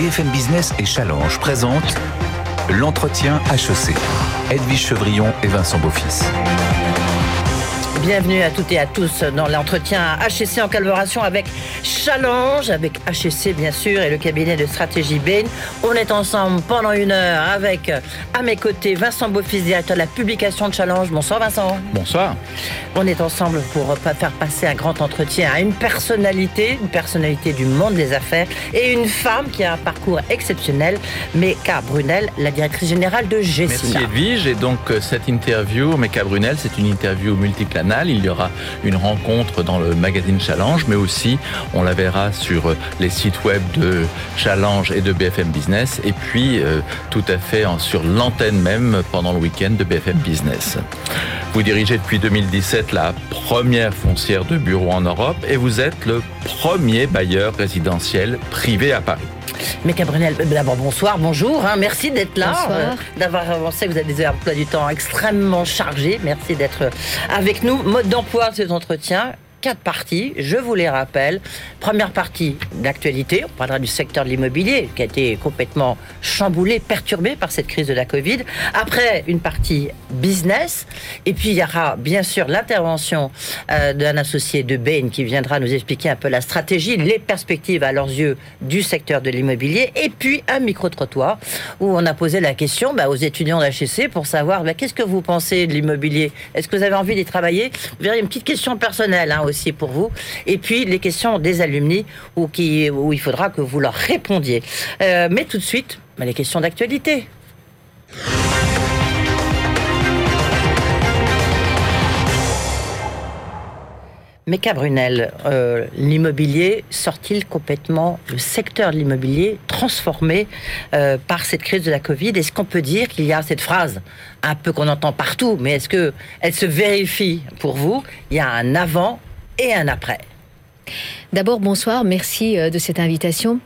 BFM Business et Challenge présentent l'entretien HEC. Edwige Chevrillon et Vincent Beaufils. Bienvenue à toutes et à tous dans l'entretien HEC en collaboration avec Challenge, avec HEC bien sûr et le cabinet de stratégie Bain. On est ensemble pendant une heure avec à mes côtés Vincent Beaufils, directeur de la publication de Challenge. Bonsoir Vincent. Bonsoir. On est ensemble pour faire passer un grand entretien à une personnalité, une personnalité du monde des affaires et une femme qui a un parcours exceptionnel, Meka Brunel, la directrice générale de Gessina. Merci Edwige. Et donc euh, cette interview, Meka Brunel, c'est une interview il y aura une rencontre dans le magazine Challenge, mais aussi on la verra sur les sites web de Challenge et de BFM Business, et puis euh, tout à fait sur l'antenne même pendant le week-end de BFM Business. Vous dirigez depuis 2017 la première foncière de bureaux en Europe et vous êtes le premier bailleur résidentiel privé à Paris. Mais Cabrunel, euh, d'abord bonsoir, bonjour, hein, merci d'être là, euh, d'avoir avancé, vous avez des emplois du temps extrêmement chargés, merci d'être avec nous. Mode d'emploi de cet entretien, quatre parties, je vous les rappelle. Première partie d'actualité, on parlera du secteur de l'immobilier qui a été complètement chamboulé, perturbé par cette crise de la Covid. Après, une partie business. Et puis, il y aura bien sûr l'intervention euh, d'un associé de Bain qui viendra nous expliquer un peu la stratégie, les perspectives à leurs yeux du secteur de l'immobilier. Et puis, un micro-trottoir où on a posé la question bah, aux étudiants d'HEC pour savoir bah, qu'est-ce que vous pensez de l'immobilier? Est-ce que vous avez envie d'y travailler? Vous verrez une petite question personnelle hein, aussi pour vous. Et puis les questions des alumni où, qui, où il faudra que vous leur répondiez. Euh, mais tout de suite, bah, les questions d'actualité. Mais Brunel, euh, l'immobilier sort-il complètement, le secteur de l'immobilier transformé euh, par cette crise de la Covid? Est-ce qu'on peut dire qu'il y a cette phrase un peu qu'on entend partout, mais est-ce que elle se vérifie pour vous? Il y a un avant et un après. D'abord, bonsoir, merci euh, de cette invitation.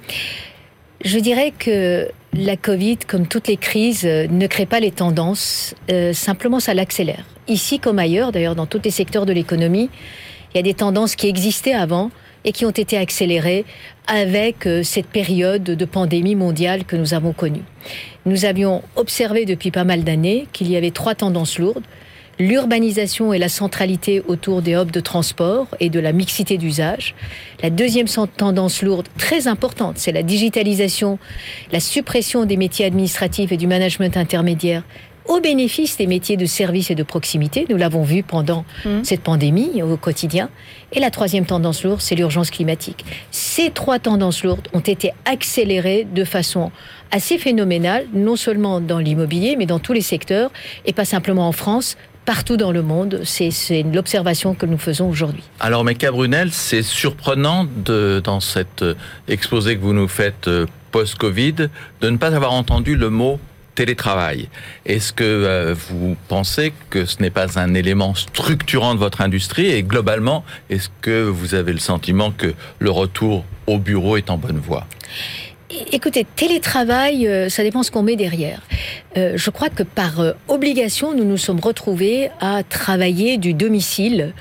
Je dirais que la Covid, comme toutes les crises, euh, ne crée pas les tendances, euh, simplement ça l'accélère. Ici comme ailleurs, d'ailleurs dans tous les secteurs de l'économie, il y a des tendances qui existaient avant et qui ont été accélérées avec cette période de pandémie mondiale que nous avons connue. Nous avions observé depuis pas mal d'années qu'il y avait trois tendances lourdes l'urbanisation et la centralité autour des hubs de transport et de la mixité d'usage. La deuxième tendance lourde, très importante, c'est la digitalisation, la suppression des métiers administratifs et du management intermédiaire au bénéfice des métiers de service et de proximité. Nous l'avons vu pendant mmh. cette pandémie au quotidien. Et la troisième tendance lourde, c'est l'urgence climatique. Ces trois tendances lourdes ont été accélérées de façon assez phénoménale, non seulement dans l'immobilier, mais dans tous les secteurs, et pas simplement en France, partout dans le monde. C'est l'observation que nous faisons aujourd'hui. Alors, Meka Brunel, c'est surprenant dans cet euh, exposé que vous nous faites euh, post-Covid de ne pas avoir entendu le mot télétravail. Est-ce que euh, vous pensez que ce n'est pas un élément structurant de votre industrie et globalement, est-ce que vous avez le sentiment que le retour au bureau est en bonne voie? Écoutez, télétravail, euh, ça dépend ce qu'on met derrière. Euh, je crois que par euh, obligation, nous nous sommes retrouvés à travailler du domicile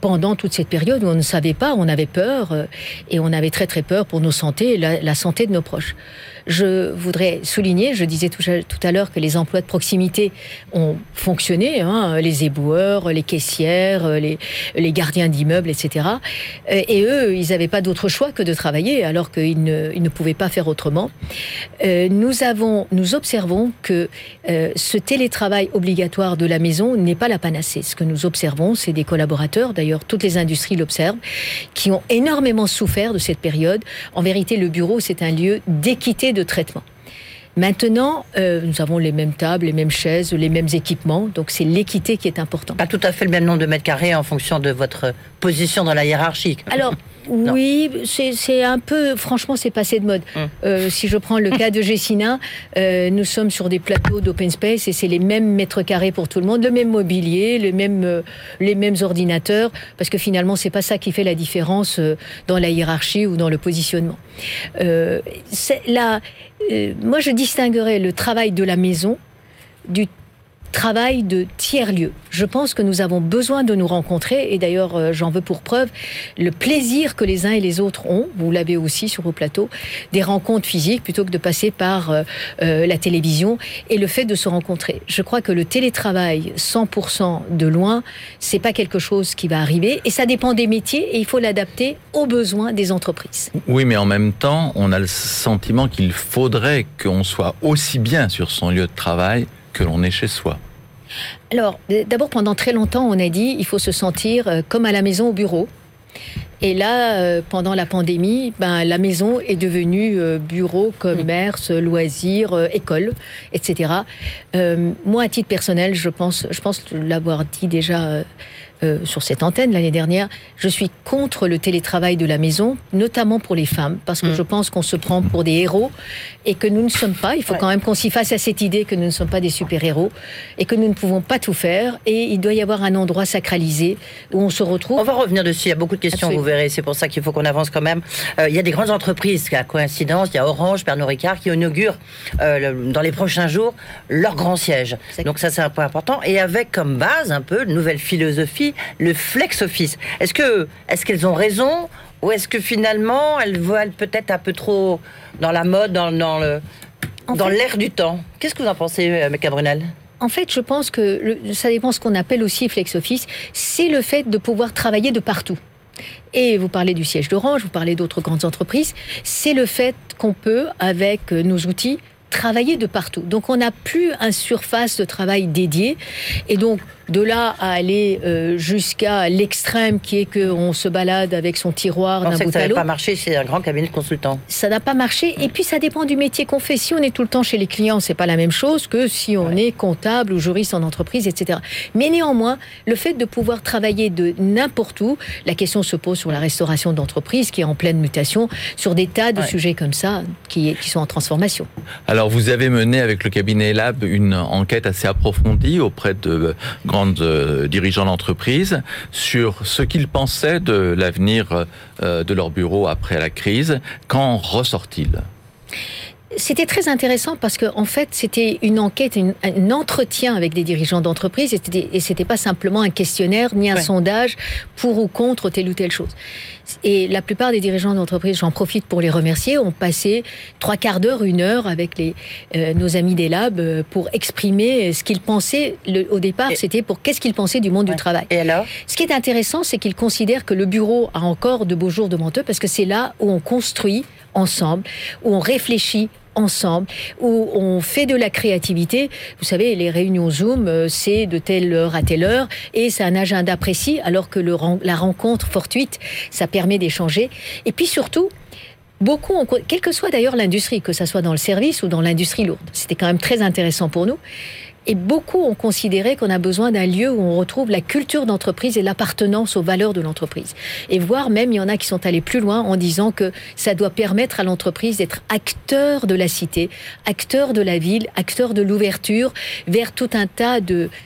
pendant toute cette période où on ne savait pas, on avait peur, et on avait très très peur pour nos santé et la santé de nos proches. Je voudrais souligner, je disais tout à l'heure que les emplois de proximité ont fonctionné, hein, les éboueurs, les caissières, les, gardiens d'immeubles, etc. Et eux, ils n'avaient pas d'autre choix que de travailler, alors qu'ils ne, ne pouvaient pas faire autrement. Euh, nous avons, nous observons que euh, ce télétravail obligatoire de la maison n'est pas la panacée. Ce que nous observons, c'est des collaborateurs, d'ailleurs toutes les industries l'observent, qui ont énormément souffert de cette période. En vérité, le bureau, c'est un lieu d'équité de traitement. Maintenant, euh, nous avons les mêmes tables, les mêmes chaises, les mêmes équipements, donc c'est l'équité qui est importante. Pas tout à fait le même nombre de mètres carrés en fonction de votre position dans la hiérarchie. Alors, oui, c'est un peu, franchement, c'est passé de mode. Hum. Euh, si je prends le cas de Gessina, euh, nous sommes sur des plateaux d'open space et c'est les mêmes mètres carrés pour tout le monde, le même mobilier, les mêmes, euh, les mêmes ordinateurs, parce que finalement, c'est pas ça qui fait la différence dans la hiérarchie ou dans le positionnement. là, moi, je distinguerais le travail de la maison du travail de tiers-lieu. Je pense que nous avons besoin de nous rencontrer et d'ailleurs euh, j'en veux pour preuve le plaisir que les uns et les autres ont, vous l'avez aussi sur vos plateaux, des rencontres physiques plutôt que de passer par euh, euh, la télévision et le fait de se rencontrer. Je crois que le télétravail 100% de loin, c'est pas quelque chose qui va arriver et ça dépend des métiers et il faut l'adapter aux besoins des entreprises. Oui, mais en même temps, on a le sentiment qu'il faudrait qu'on soit aussi bien sur son lieu de travail que l'on est chez soi. Alors, d'abord, pendant très longtemps, on a dit il faut se sentir euh, comme à la maison au bureau. Et là, euh, pendant la pandémie, ben, la maison est devenue euh, bureau, commerce, loisirs, école, etc. moi, à titre personnel, je pense, je pense l'avoir dit déjà euh, sur cette antenne l'année dernière, je suis contre le télétravail de la maison, notamment pour les femmes, parce que mm. je pense qu'on se prend pour des héros et que nous ne sommes pas. Il faut quand même qu'on s'y fasse à cette idée que nous ne sommes pas des super-héros et que nous ne pouvons pas tout faire. Et il doit y avoir un endroit sacralisé où on se retrouve. On va revenir dessus. Il y a beaucoup de questions, vous verrez. C'est pour ça qu'il faut qu'on avance quand même. Euh, il y a des grandes entreprises, à coïncidence, il y a Orange, Pernod Ricard, qui inaugurent euh, dans les prochains jours leur grand siège. Donc ça, c'est un point important. Et avec comme base un peu une nouvelle philosophie le flex office. Est-ce que est-ce qu'elles ont raison ou est-ce que finalement elles voient peut-être un peu trop dans la mode, dans, le dans l'air du temps? Qu'est-ce que vous en pensez, euh, Mecca Brunel? En fait, je pense que ça dépend ce qu'on appelle aussi flex office. C'est le fait de pouvoir travailler de partout. Et vous parlez du siège d'Orange, vous parlez d'autres grandes entreprises. C'est le fait qu'on peut, avec nos outils, travailler de partout. Donc on n'a plus un surface de travail dédié. Et donc de là à aller euh, jusqu'à l'extrême qui est qu'on se balade avec son tiroir d'un bout ça à l'autre. Ça n'a pas marché chez un grand cabinet de consultants. Ça n'a pas marché. Et puis ça dépend du métier qu'on fait. Si on est tout le temps chez les clients, c'est pas la même chose que si on est comptable ou juriste en entreprise, etc. Mais néanmoins, le fait de pouvoir travailler de n'importe où, la question se pose sur la restauration d'entreprise qui est en pleine mutation, sur des tas de sujets comme ça qui, qui sont en transformation. Alors vous avez mené avec le cabinet Lab une enquête assez approfondie auprès de grands euh, dirigeants d'entreprise sur ce qu'ils pensaient de l'avenir euh, de leur bureau après la crise. Qu'en ressort-il? C'était très intéressant parce que en fait c'était une enquête, un entretien avec des dirigeants d'entreprise et c'était pas simplement un questionnaire ni un sondage pour ou contre telle ou telle chose. Et la plupart des dirigeants d'entreprise, j'en profite pour les remercier, ont passé trois quarts d'heure, une heure avec les, euh, nos amis des labs euh, pour exprimer ce qu'ils pensaient. Le, au départ, c'était pour qu'est-ce qu'ils pensaient du monde du travail. Et alors? Ce qui est intéressant, c'est qu'ils considèrent que le bureau a encore de beaux jours devant eux parce que c'est là où on construit ensemble, où on réfléchit ensemble, où on fait de la créativité. Vous savez, les réunions Zoom, euh, c'est de telle heure à telle heure, et c'est un agenda précis, alors que le, la rencontre fortuite, ça permet d'échanger. Et puis surtout, beaucoup, ont, quelle que soit d'ailleurs l'industrie, que ce soit dans le service ou dans l'industrie lourde, c'était quand même très intéressant pour nous. Et beaucoup ont considéré qu'on a besoin d'un lieu où on retrouve la culture d'entreprise et l'appartenance aux valeurs de l'entreprise. Et voire même, il y en a qui sont allés plus loin en disant que ça doit permettre à l'entreprise d'être acteur de la cité, acteur de la ville, acteur de l'ouverture vers tout un tas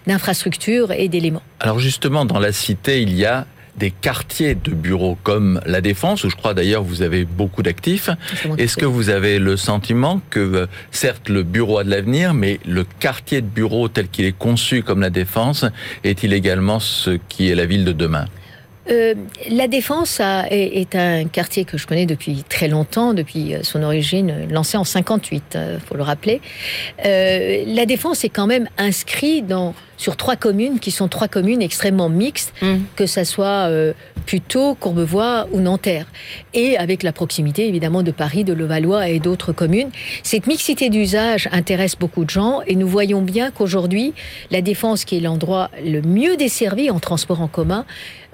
d'infrastructures et d'éléments. Alors justement, dans la cité, il y a des quartiers de bureaux comme la Défense, où je crois d'ailleurs vous avez beaucoup d'actifs. Est-ce que vous avez le sentiment que, euh, certes, le bureau a de l'avenir, mais le quartier de bureau tel qu'il est conçu comme la Défense est-il également ce qui est la ville de demain? Euh, la Défense est, un quartier que je connais depuis très longtemps, depuis euh, son origine, lancé en 58, faut le rappeler. la Défense est quand même inscrit dans sur trois communes qui sont trois communes extrêmement mixtes, mmh. que ça soit euh, Puteaux, Courbevoie ou Nanterre. Et avec la proximité évidemment de Paris, de Levallois et d'autres communes. Cette mixité d'usage intéresse beaucoup de gens et nous voyons bien qu'aujourd'hui, la Défense, qui est l'endroit le mieux desservi en transport en commun,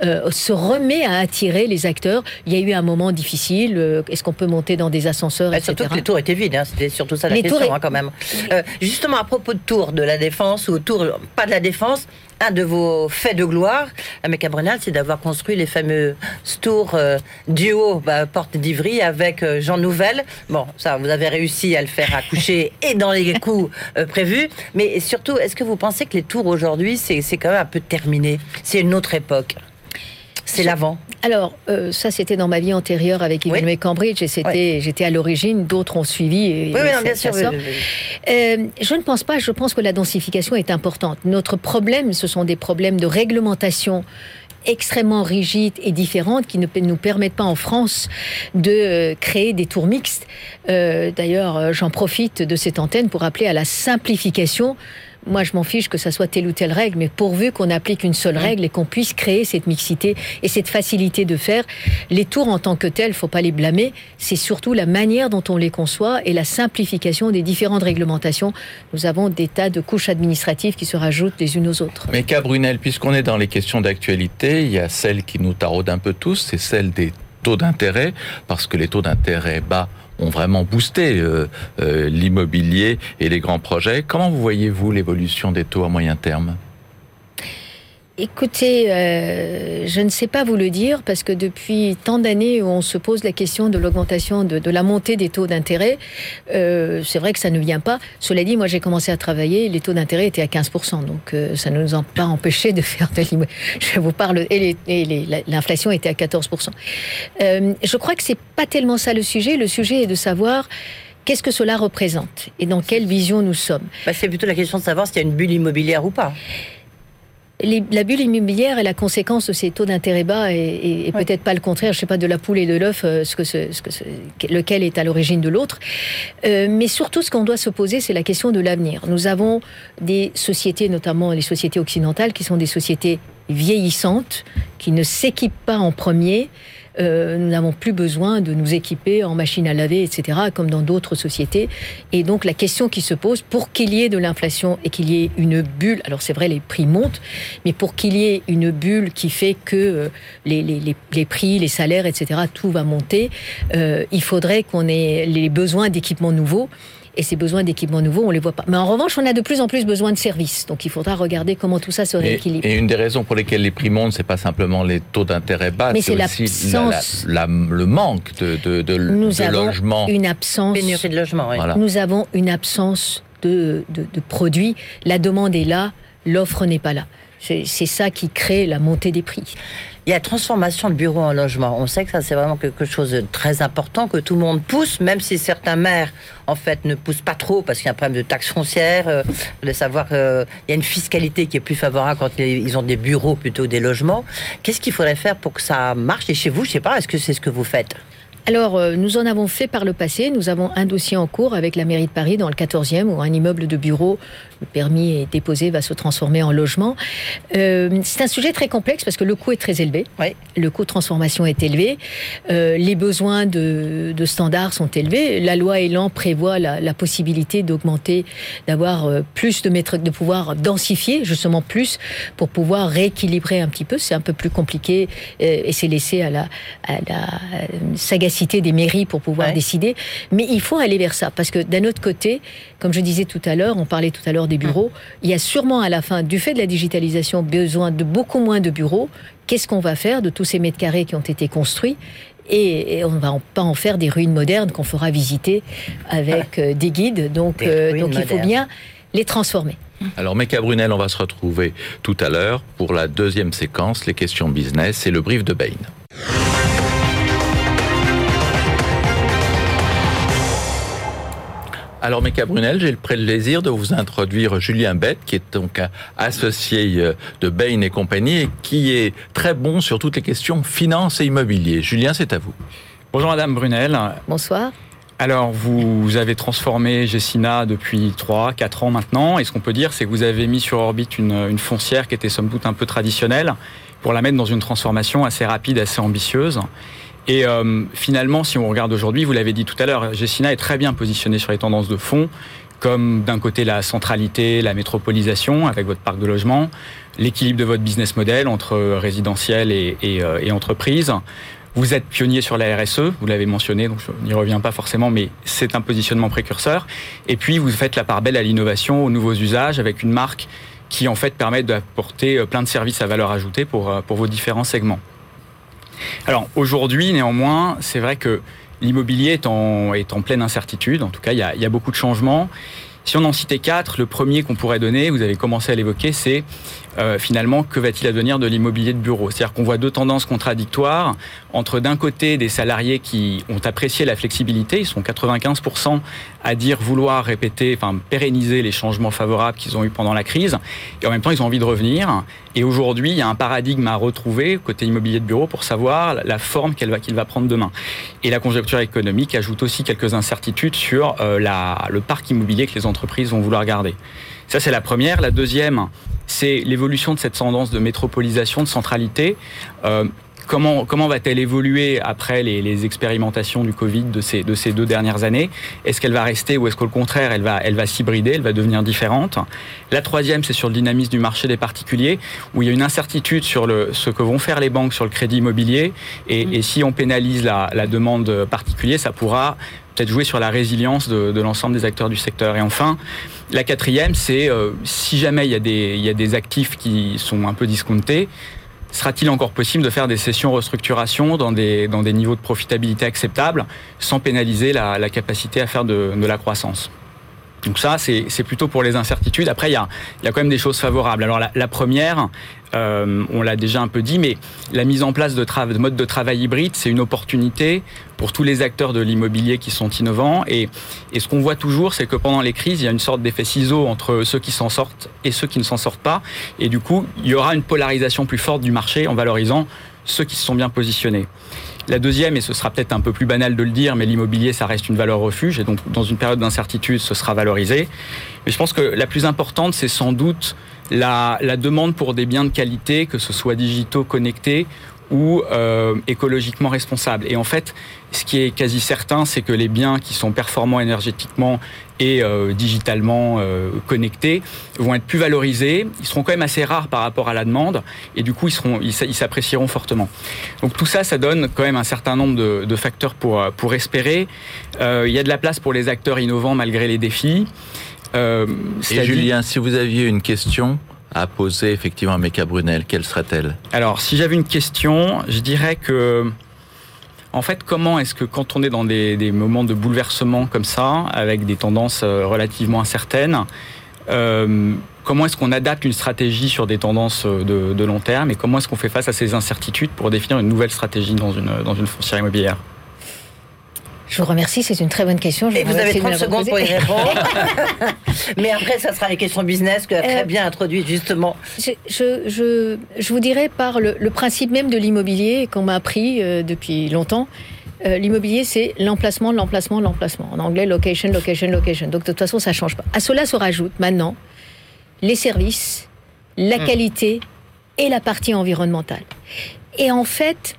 euh, se remet à attirer les acteurs. Il y a eu un moment difficile. Euh, est-ce qu'on peut monter dans des ascenseurs, etc. Surtout que les tours étaient vides. Hein. C'était surtout ça la question, hein, quand même. Euh, justement, à propos de tours de la Défense ou tours, pas de la Défense, un de vos faits de gloire à Brunel, c'est d'avoir construit les fameux tours duo bah, Porte d'Ivry avec Jean Nouvel. Bon, ça, vous avez réussi à le faire accoucher et dans les coups prévus. Mais surtout, est-ce que vous pensez que les tours aujourd'hui, c'est quand même un peu terminé? C'est une autre époque C'est l'avant. Alors, euh, ça, c'était dans ma vie antérieure avec Emmanuel Cambridge et c'était, j'étais à l'origine, d'autres ont suivi. Et, oui, oui bien sûr. Euh, je ne pense pas, je pense que la densification est importante. Notre problème, ce sont des problèmes de réglementation extrêmement rigides et différentes qui ne nous permettent pas en France de euh, créer des tours mixtes. D'ailleurs, j'en profite de cette antenne pour appeler à la simplification moi, je m'en fiche que ça soit telle ou telle règle, mais pourvu qu'on applique une seule règle et qu'on puisse créer cette mixité et cette facilité de faire, les tours en tant que tels, faut pas les blâmer. C'est surtout la manière dont on les conçoit et la simplification des différentes réglementations. Nous avons des tas de couches administratives qui se rajoutent les unes aux autres. Mais Brunel, puisqu'on est dans les questions d'actualité, il y a celle qui nous taraude un peu tous, c'est celle des taux d'intérêt, parce que les taux d'intérêt bas ont vraiment boosté euh, euh, l'immobilier et les grands projets. Comment vous voyez-vous l'évolution des taux à moyen terme? Écoutez, euh, je ne sais pas vous le dire parce que depuis tant d'années où on se pose la question de l'augmentation, de, la montée des taux d'intérêt, euh, c'est vrai que ça ne vient pas. Cela dit, moi j'ai commencé à travailler, les taux d'intérêt étaient à 15%, donc euh, ça ne nous a pas empêché de faire de l'immobilier. Je vous parle, et l'inflation était à 14%. je crois que c'est pas tellement ça le sujet. Le sujet est de savoir qu'est-ce que cela représente et dans quelle vision nous sommes. Bah, c'est plutôt la question de savoir s'il y a une bulle immobilière ou pas la bulle immobilière est la conséquence de ces taux d'intérêt bas et, peut-être pas le contraire, je sais pas, de la poule et de l'œuf, euh, ce que ce, lequel est à l'origine de l'autre. Euh, mais surtout, ce qu'on doit se poser, c'est la question de l'avenir. Nous avons des sociétés, notamment les sociétés occidentales, qui sont des sociétés vieillissantes, qui ne s'équipent pas en premier, euh, nous n'avons plus besoin de nous équiper en machine à laver, etc., comme dans d'autres sociétés. Et donc la question qui se pose, pour qu'il y ait de l'inflation et qu'il y ait une bulle, alors c'est vrai, les prix montent, mais pour qu'il y ait une bulle qui fait que euh, les, les, les, prix, les salaires, etc., tout va monter, euh, il faudrait qu'on ait les besoins d'équipements nouveaux et ces besoins d'équipements nouveaux, on les voit pas. Mais en revanche, on a de plus en plus besoin de services. Donc il faudra regarder comment tout ça se rééquilibre. Et, une des raisons pour lesquelles les prix montent, c'est pas simplement les taux d'intérêt bas, c'est aussi le manque de, de, de, Nous de avons. Une absence. Pénurie de logement. Nous avons une absence de, de, de produits. La demande est là, l'offre n'est pas là. C'est ça qui crée la montée des prix. Il y a transformation de bureau en logement. On sait que ça, c'est vraiment quelque chose de très important, que tout le monde pousse, même si certains maires, en fait, ne poussent pas trop parce qu'il y a un problème de taxes foncières, euh, de savoir qu'il euh, y a une fiscalité qui est plus favorable quand ils ont des bureaux plutôt que des logements. Qu'est-ce qu'il faudrait faire pour que ça marche? Et chez vous, je sais pas, est-ce que c'est ce que vous faites? Alors, euh, nous en avons fait par le passé. Nous avons un dossier en cours avec la mairie de Paris dans le 14e où un immeuble de bureau, le permis est déposé, va se transformer en logement. Euh, c'est un sujet très complexe parce que le coût est très élevé. Le coût de transformation est élevé. Euh, les besoins de, standards sont élevés. La loi Elan prévoit la, possibilité d'augmenter, d'avoir plus de mètres, de pouvoir densifier justement plus pour pouvoir rééquilibrer un petit peu. C'est un peu plus compliqué et c'est laissé à la, à la sagacité des mairies pour pouvoir décider. Mais il faut aller vers ça. Parce que d'un autre côté, comme je disais tout à l'heure, on parlait tout à l'heure des bureaux, hum. il y a sûrement à la fin, du fait de la digitalisation, besoin de beaucoup moins de bureaux. Qu'est-ce qu'on va faire de tous ces mètres carrés qui ont été construits et, on ne va pas en faire des ruines modernes qu'on fera visiter avec euh, des guides. Donc, euh, donc il faut bien les transformer. Alors, Mecca Brunel, on va se retrouver tout à l'heure pour la deuxième séquence, les questions business et le brief de Bain. Alors, Meka Brunel, j'ai le plaisir de vous introduire Julien Bette, qui est donc associé euh, de Bain et compagnie et qui est très bon sur toutes les questions finance et immobilier. Julien, c'est à vous. Bonjour Madame Brunel. Bonsoir. Alors, vous avez transformé Gessina depuis 3, 4 ans maintenant. Et ce qu'on peut dire, c'est que vous avez mis sur orbite une, une, foncière qui était somme toute un peu traditionnelle pour la mettre dans une transformation assez rapide, assez ambitieuse. Et euh, finalement, si on regarde aujourd'hui, vous l'avez dit tout à l'heure, Gessina est très bien positionné sur les tendances de fond, comme d'un côté la centralité, la métropolisation avec votre parc de logement, l'équilibre de votre business model entre résidentiel et, euh, entreprise. Vous êtes pionnier sur la RSE, vous l'avez mentionné, donc je n'y reviens pas forcément, mais c'est un positionnement précurseur. Et puis vous faites la part belle à l'innovation, aux nouveaux usages, avec une marque qui en fait permet d'apporter euh, plein de services à valeur ajoutée pour vos différents segments. Alors aujourd'hui, néanmoins, c'est vrai que l'immobilier est en, pleine incertitude. En tout cas, il y a, beaucoup de changements. Si on en citait quatre, le premier qu'on pourrait donner, vous avez commencé à l'évoquer, c'est euh, finalement, que va-t-il advenir de l'immobilier de bureau? C'est-à-dire qu'on voit deux tendances contradictoires entre d'un côté des salariés qui ont apprécié la flexibilité, ils sont 95% à dire vouloir répéter, enfin pérenniser les changements favorables qu'ils ont eu pendant la crise, et en même temps ils ont envie de revenir. Et aujourd'hui, il y a un paradigme à retrouver côté immobilier de bureau pour savoir la forme qu'il va, prendre demain. Et la conjoncture économique ajoute aussi quelques incertitudes sur euh, le parc immobilier que les entreprises vont vouloir garder. Ça, c'est la première. La deuxième, c'est l'évolution de cette tendance de métropolisation, de centralité. Euh, comment, comment va-t-elle évoluer après les, expérimentations du Covid de ces, de ces deux dernières années? Est-ce qu'elle va rester ou est-ce qu'au contraire, elle va, elle va s'hybrider, elle va devenir différente? La troisième, c'est sur le dynamisme du marché des particuliers, où il y a une incertitude sur le, ce que vont faire les banques sur le crédit immobilier. Et, et si on pénalise la, la demande particulière, ça pourra peut-être jouer sur la résilience de, l'ensemble des acteurs du secteur. Et enfin, la quatrième, c'est euh, si jamais il y, a des, actifs qui sont un peu discountés, sera-t-il encore possible de faire des sessions restructuration dans des, niveaux de profitabilité acceptables sans pénaliser la, capacité à faire de, la croissance? Donc ça, c'est plutôt pour les incertitudes. Après, il y a, quand même des choses favorables. Alors la première, euh, on l'a déjà un peu dit, mais la mise en place de, de mode de travail hybride, c'est une opportunité pour tous les acteurs de l'immobilier qui sont innovants. Et, et ce qu'on voit toujours, c'est que pendant les crises, il y a une sorte d'effet ciseau entre ceux qui s'en sortent et ceux qui ne s'en sortent pas. Et du coup, il y aura une polarisation plus forte du marché en valorisant ceux qui se sont bien positionnés. La deuxième, et ce sera peut-être un peu plus banal de le dire, mais l'immobilier, ça reste une valeur refuge, et donc dans une période d'incertitude, ce sera valorisé. Mais je pense que la plus importante, c'est sans doute la, demande pour des biens de qualité, que ce soit digitaux, connectés ou euh, écologiquement responsables. Et en fait, ce qui est quasi certain, c'est que les biens qui sont performants énergétiquement et euh, digitalement euh, connectés vont être plus valorisés. Ils seront quand même assez rares par rapport à la demande et du coup, ils seront, ils s'apprécieront fortement. Donc tout ça, ça donne quand même un certain nombre de, de facteurs pour pour espérer. Euh, il y a de la place pour les acteurs innovants malgré les défis. Euh, et Julien, si vous aviez une question à poser effectivement à Meka Brunel, quelle serait-elle? Alors, si j'avais une question, je dirais que, en fait, comment est-ce que quand on est dans des, moments de bouleversement comme ça, avec des tendances euh, relativement incertaines, euh, comment est-ce qu'on adapte une stratégie sur des tendances euh, de, de long terme et comment est-ce qu'on fait face à ces incertitudes pour définir une nouvelle stratégie dans une, dans une foncière immobilière? Je vous remercie, c'est une très bonne question. Je et vous, avez 30 secondes pour y répondre. Mais après, ça sera les questions business que a très euh, bien introduites, justement. Je, je, je, je, vous dirais par le, le principe même de l'immobilier qu'on m'a appris euh, depuis longtemps. Euh, l'immobilier, c'est l'emplacement, l'emplacement, l'emplacement. En anglais, location, location, location. Donc, de toute façon, ça ne change pas. À cela se rajoute maintenant les services, la mmh. qualité et la partie environnementale. Et en fait,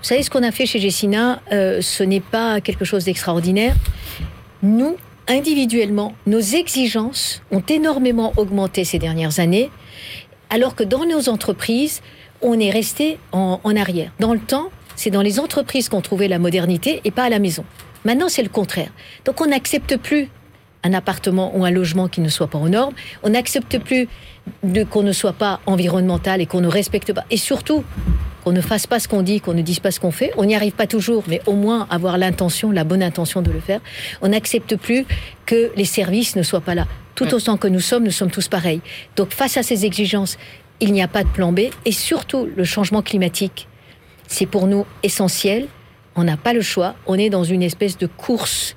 vous savez, ce qu'on a fait chez Gessina, euh, ce n'est pas quelque chose d'extraordinaire. Nous, individuellement, nos exigences ont énormément augmenté ces dernières années, alors que dans nos entreprises, on est resté en, en arrière. Dans le temps, c'est dans les entreprises qu'on trouvait la modernité et pas à la maison. Maintenant, c'est le contraire. Donc, on n'accepte plus un appartement ou un logement qui ne soit pas aux normes. On n'accepte plus qu'on ne soit pas environnemental et qu'on ne respecte pas. Et surtout, qu'on ne fasse pas ce qu'on dit, qu'on ne dise pas ce qu'on fait. On n'y arrive pas toujours, mais au moins avoir l'intention, la bonne intention de le faire. On n'accepte plus que les services ne soient pas là. Tout autant que nous sommes, nous sommes tous pareils. Donc face à ces exigences, il n'y a pas de plan B. Et surtout, le changement climatique, c'est pour nous essentiel. On n'a pas le choix. On est dans une espèce de course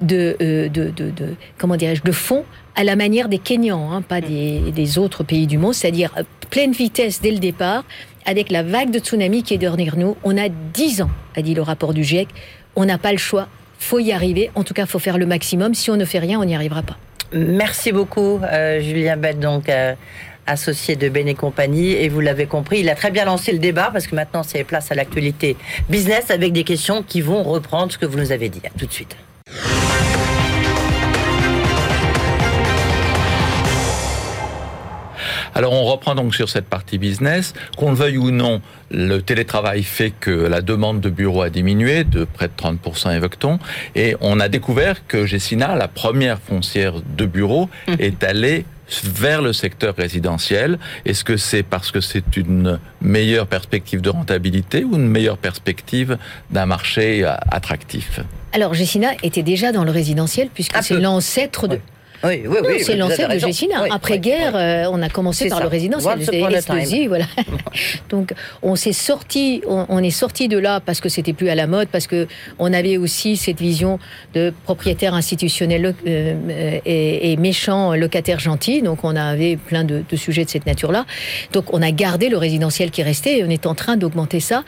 de, euh, de, de, de comment dirais-je, de fond à la manière des Kenyans, hein, pas des, des, autres pays du monde, c'est-à-dire euh, pleine vitesse dès le départ, avec la vague de tsunami qui est derrière nous. On a 10 ans, a dit le rapport du GIEC. On n'a pas le choix. Faut y arriver. En tout cas, faut faire le maximum. Si on ne fait rien, on n'y arrivera pas. Merci beaucoup, euh, Julien Bette, donc euh, associé de Bene Compagnie. Et vous l'avez compris, il a très bien lancé le débat parce que maintenant, c'est place à l'actualité business avec des questions qui vont reprendre ce que vous nous avez dit. Tout de suite. Alors on reprend donc sur cette partie business. Qu'on le veuille ou non, le télétravail fait que la demande de bureaux a diminué de près de 30%, évoque-t-on. Et on a découvert que Gessina, la première foncière de bureaux, mmh. est allée vers le secteur résidentiel Est-ce que c'est parce que c'est une meilleure perspective de rentabilité ou une meilleure perspective d'un marché attractif? Alors, Gessina était déjà dans le résidentiel puisque c'est l'ancêtre de... Oui, oui, oui. C'est l'ancêtre de Gessina. Après-guerre, euh, on a commencé par le résidentiel. voilà. Donc, on s'est sorti, on, est sorti de là parce que c'était plus à la mode, parce que on avait aussi cette vision de propriétaire institutionnel euh, et, méchant locataire gentil. Donc, on avait plein de, sujets de cette nature-là. Donc, on a gardé le résidentiel qui restait et on est en train d'augmenter ça.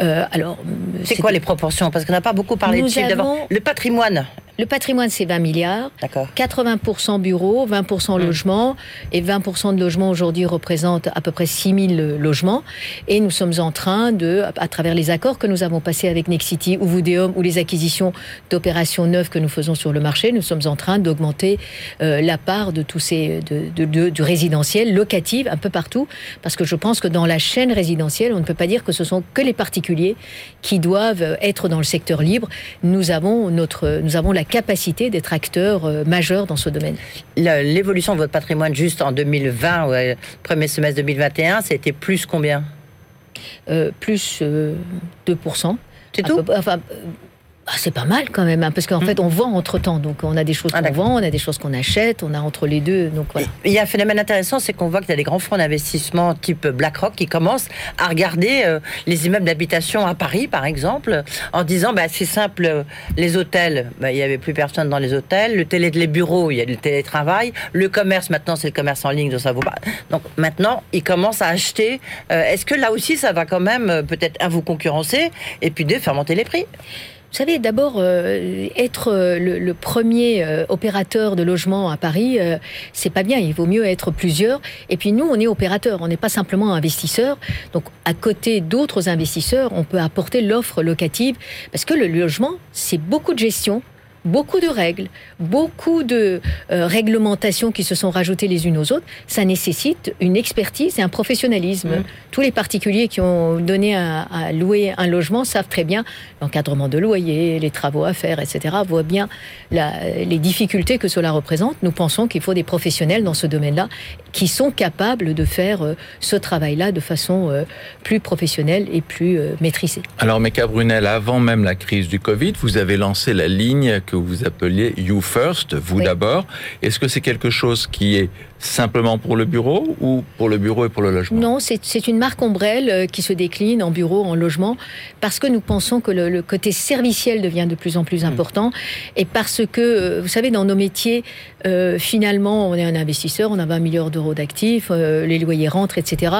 Euh, alors, c'est quoi les proportions? Parce qu'on n'a pas beaucoup parlé de chiffre Le patrimoine, le patrimoine, c'est 20 milliards. 80% bureaux, 20% mmh. logements. Et 20% de logements aujourd'hui représentent à peu près 6 000 logements. Et nous sommes en train de, à travers les accords que nous avons passés avec Nexity ou Voudéum ou les acquisitions d'opérations neuves que nous faisons sur le marché, nous sommes en train d'augmenter euh, la part de tous ces, de, du résidentiel locatif un peu partout. Parce que je pense que dans la chaîne résidentielle, on ne peut pas dire que ce sont que les particuliers qui doivent être dans le secteur libre. Nous avons notre, nous avons la capacité d'être acteur euh, majeur dans ce domaine. L'évolution de votre patrimoine juste en 2020, ouais, premier semestre 2021, c'était plus combien? Euh, Plus 2%. Euh, C'est tout? enfin, ah, c'est pas mal quand même, hein, parce qu'en hmm. fait, on vend entre temps. Donc, on a des choses ah, qu'on vend, on a des choses qu'on achète, on a entre les deux. Donc, voilà. Il y a un phénomène intéressant, c'est qu'on voit qu'il y a des grands fonds d'investissement type BlackRock qui commencent à regarder euh, les immeubles d'habitation à Paris, par exemple, en disant bah, c'est simple, les hôtels, bah, il n'y avait plus personne dans les hôtels, le télé, les bureaux, il y a le télétravail, le commerce, maintenant, c'est le commerce en ligne, donc ça vaut pas. Donc, maintenant, ils commencent à acheter. Euh, est-ce que là aussi, ça va quand même euh, peut-être à vous concurrencer et puis de faire monter les prix? Vous savez, d'abord, euh, être euh, le, premier euh, opérateur de logement à Paris, c'est pas bien. Il vaut mieux être plusieurs. Et puis nous, on est opérateur, on n'est pas simplement investisseur. Donc, à côté d'autres investisseurs, on peut apporter l'offre locative parce que le logement, c'est beaucoup de gestion, beaucoup de règles, beaucoup de euh, réglementations qui se sont rajoutées les unes aux autres, ça nécessite une expertise et un professionnalisme. Mmh. Tous les particuliers qui ont donné à, louer un logement savent très bien l'encadrement de loyer, les travaux à faire, etc., voient bien les difficultés que cela représente. Nous pensons qu'il faut des professionnels dans ce domaine-là qui sont capables de faire euh, ce travail-là de façon euh, plus professionnelle et plus maîtrisée. Alors, Meka Brunel, avant même la crise du Covid, vous avez lancé la ligne que vous appeliez You First, vous d'abord. Est-ce que c'est quelque chose qui est simplement pour le bureau ou pour le bureau et pour le logement? Non, c'est une marque ombrelle euh, qui se décline en bureau, en logement, parce que nous pensons que le, côté serviciel devient de plus en plus hmm. important et parce que, euh, vous savez, dans nos métiers, euh, finalement, on est un investisseur, on a 20 milliards d'euros d'actifs, les loyers rentrent, etc.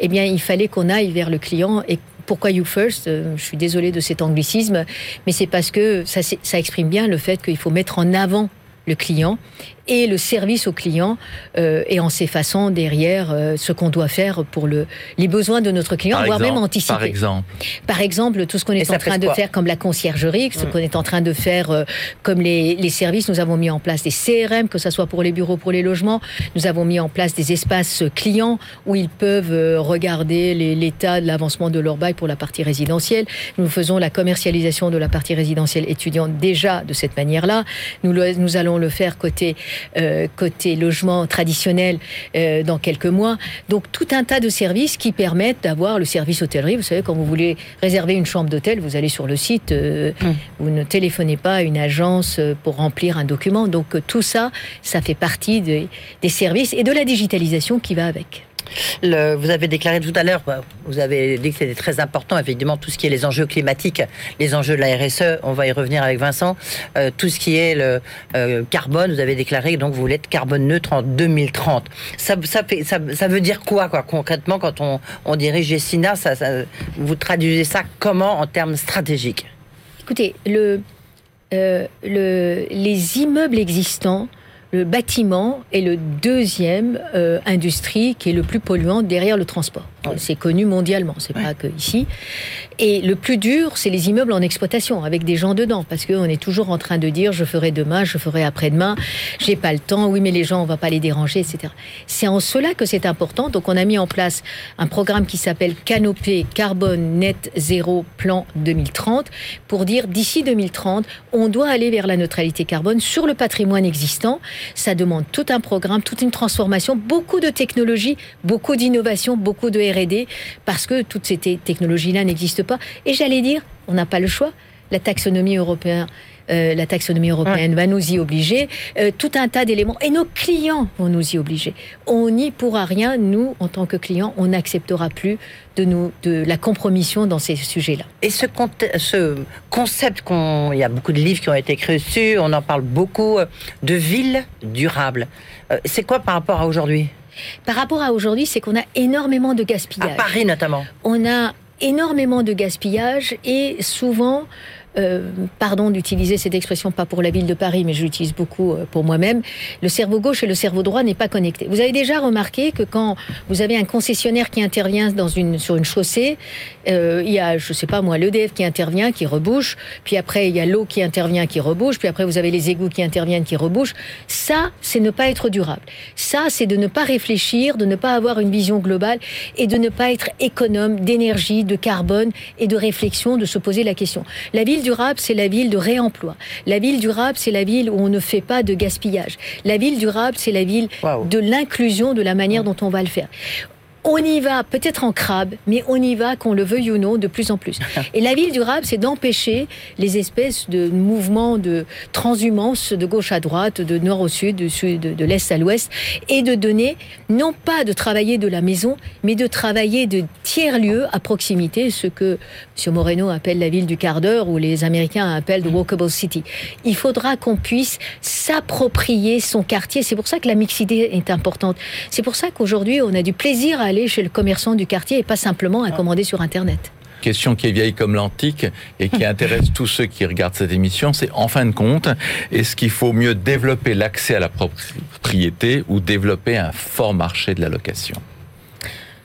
Eh bien, il fallait qu'on aille vers le client et pourquoi You First euh, Je suis désolée de cet anglicisme, mais c'est parce que ça, ça exprime bien le fait qu'il faut mettre en avant le client et le service au client euh, et en s'effaçant derrière euh, ce qu'on doit faire pour le, les besoins de notre client, voire même anticiper. Par exemple Par exemple, tout ce qu'on est en train de faire comme la conciergerie, ce qu'on est en train de faire euh, comme les, les, services. Nous avons mis en place des CRM, que ce soit pour les bureaux, pour les logements. Nous avons mis en place des espaces clients où ils peuvent euh, regarder l'état de l'avancement de leur bail pour la partie résidentielle. Nous faisons la commercialisation de la partie résidentielle étudiante déjà de cette manière-là. Nous, nous allons le faire côté euh, côté logement traditionnel euh, dans quelques mois. Donc tout un tas de services qui permettent d'avoir le service hôtellerie. Vous savez, quand vous voulez réserver une chambre d'hôtel, vous allez sur le site, euh, mmh. vous ne téléphonez pas à une agence pour remplir un document. Donc tout ça, ça fait partie des services et de la digitalisation qui va avec vous avez déclaré tout à l'heure, bah, vous avez dit que c'était très important, évidemment, tout ce qui est les enjeux climatiques, les enjeux de la RSE, on va y revenir avec Vincent, euh, tout ce qui est le euh, carbone, vous avez déclaré que donc vous voulez être carbone neutre en 2030. Ça, ça, ça, veut dire quoi, quoi concrètement, quand on, on dirige Gessina, vous traduisez ça comment en termes stratégiques? Écoutez, le, euh, le, les immeubles existants le bâtiment est le deuxième euh, industrie qui est le plus polluant derrière le transport. C'est connu mondialement, c'est pas que ici. Et le plus dur, c'est les immeubles en exploitation, avec des gens dedans, parce qu'on est toujours en train de dire je ferai demain, je ferai après-demain, j'ai pas le temps, oui mais les gens on va pas les déranger, etc. C'est en cela que c'est important. Donc on a mis en place un programme qui s'appelle Canopée Carbone Net Zéro Plan 2030 pour dire d'ici 2030, on doit aller vers la neutralité carbone sur le patrimoine existant ça demande tout un programme, toute une transformation, beaucoup de technologies, beaucoup d'innovation, beaucoup de R&D, parce que toutes ces technologies-là n'existent pas. Et j'allais dire, on n'a pas le choix. la taxonomie européenne euh, la taxonomie européenne va nous y obliger, euh, tout un tas d'éléments, et nos clients vont nous y obliger. On n'y pourra rien, nous, en tant que clients, on n'acceptera plus de, nous, de la compromission dans ces sujets-là. Et ce, ce concept, qu'on, il y a beaucoup de livres qui ont été écrits dessus, on en parle beaucoup, euh, de ville durable, c'est quoi par rapport à aujourd'hui? Par rapport à aujourd'hui, c'est qu'on a énormément de gaspillage. À Paris notamment. On a énormément de gaspillage et souvent euh, pardon d'utiliser cette expression pas pour la ville de Paris, mais je l'utilise beaucoup euh, pour moi-même, le cerveau gauche et le cerveau droit n'est pas connecté. Vous avez déjà remarqué que quand vous avez un concessionnaire qui intervient sur une chaussée, euh, il y a, je sais pas moi, l'EDF qui intervient, qui rebouche, puis après il y a l'eau qui intervient, qui rebouche, puis après vous avez les égouts qui interviennent, qui rebouchent. Ça, c'est ne pas être durable. Ça, c'est de ne pas réfléchir, de ne pas avoir une vision globale et de ne pas être économe d'énergie, de carbone et de réflexion, de se poser la question. La ville durable, c'est la ville de réemploi. La ville durable, c'est la ville où on ne fait pas de gaspillage. La ville durable, c'est la ville de l'inclusion de la manière dont on va le faire on y va peut-être en crabe, mais on y va, qu'on le veuille ou non, de plus en plus. Et la ville durable, c'est d'empêcher les espèces de mouvements de transhumance de gauche à droite, de nord au sud, de, sud, de, l'est à l'ouest, et de donner, non pas de travailler de la maison, mais de travailler de tiers-lieux à proximité, ce que M. Moreno appelle la ville du quart d'heure, ou les Américains appellent the walkable city. Il faudra qu'on puisse s'approprier son quartier. C'est pour ça que la mixité est importante. C'est pour ça qu'aujourd'hui, on a du plaisir à chez le commerçant du quartier et pas simplement à commander sur Internet question qui est vieille comme l'antique et qui intéresse tous ceux qui regardent cette émission, c'est en fin de compte, est-ce qu'il faut mieux développer l'accès à la propriété ou développer un fort marché de la location?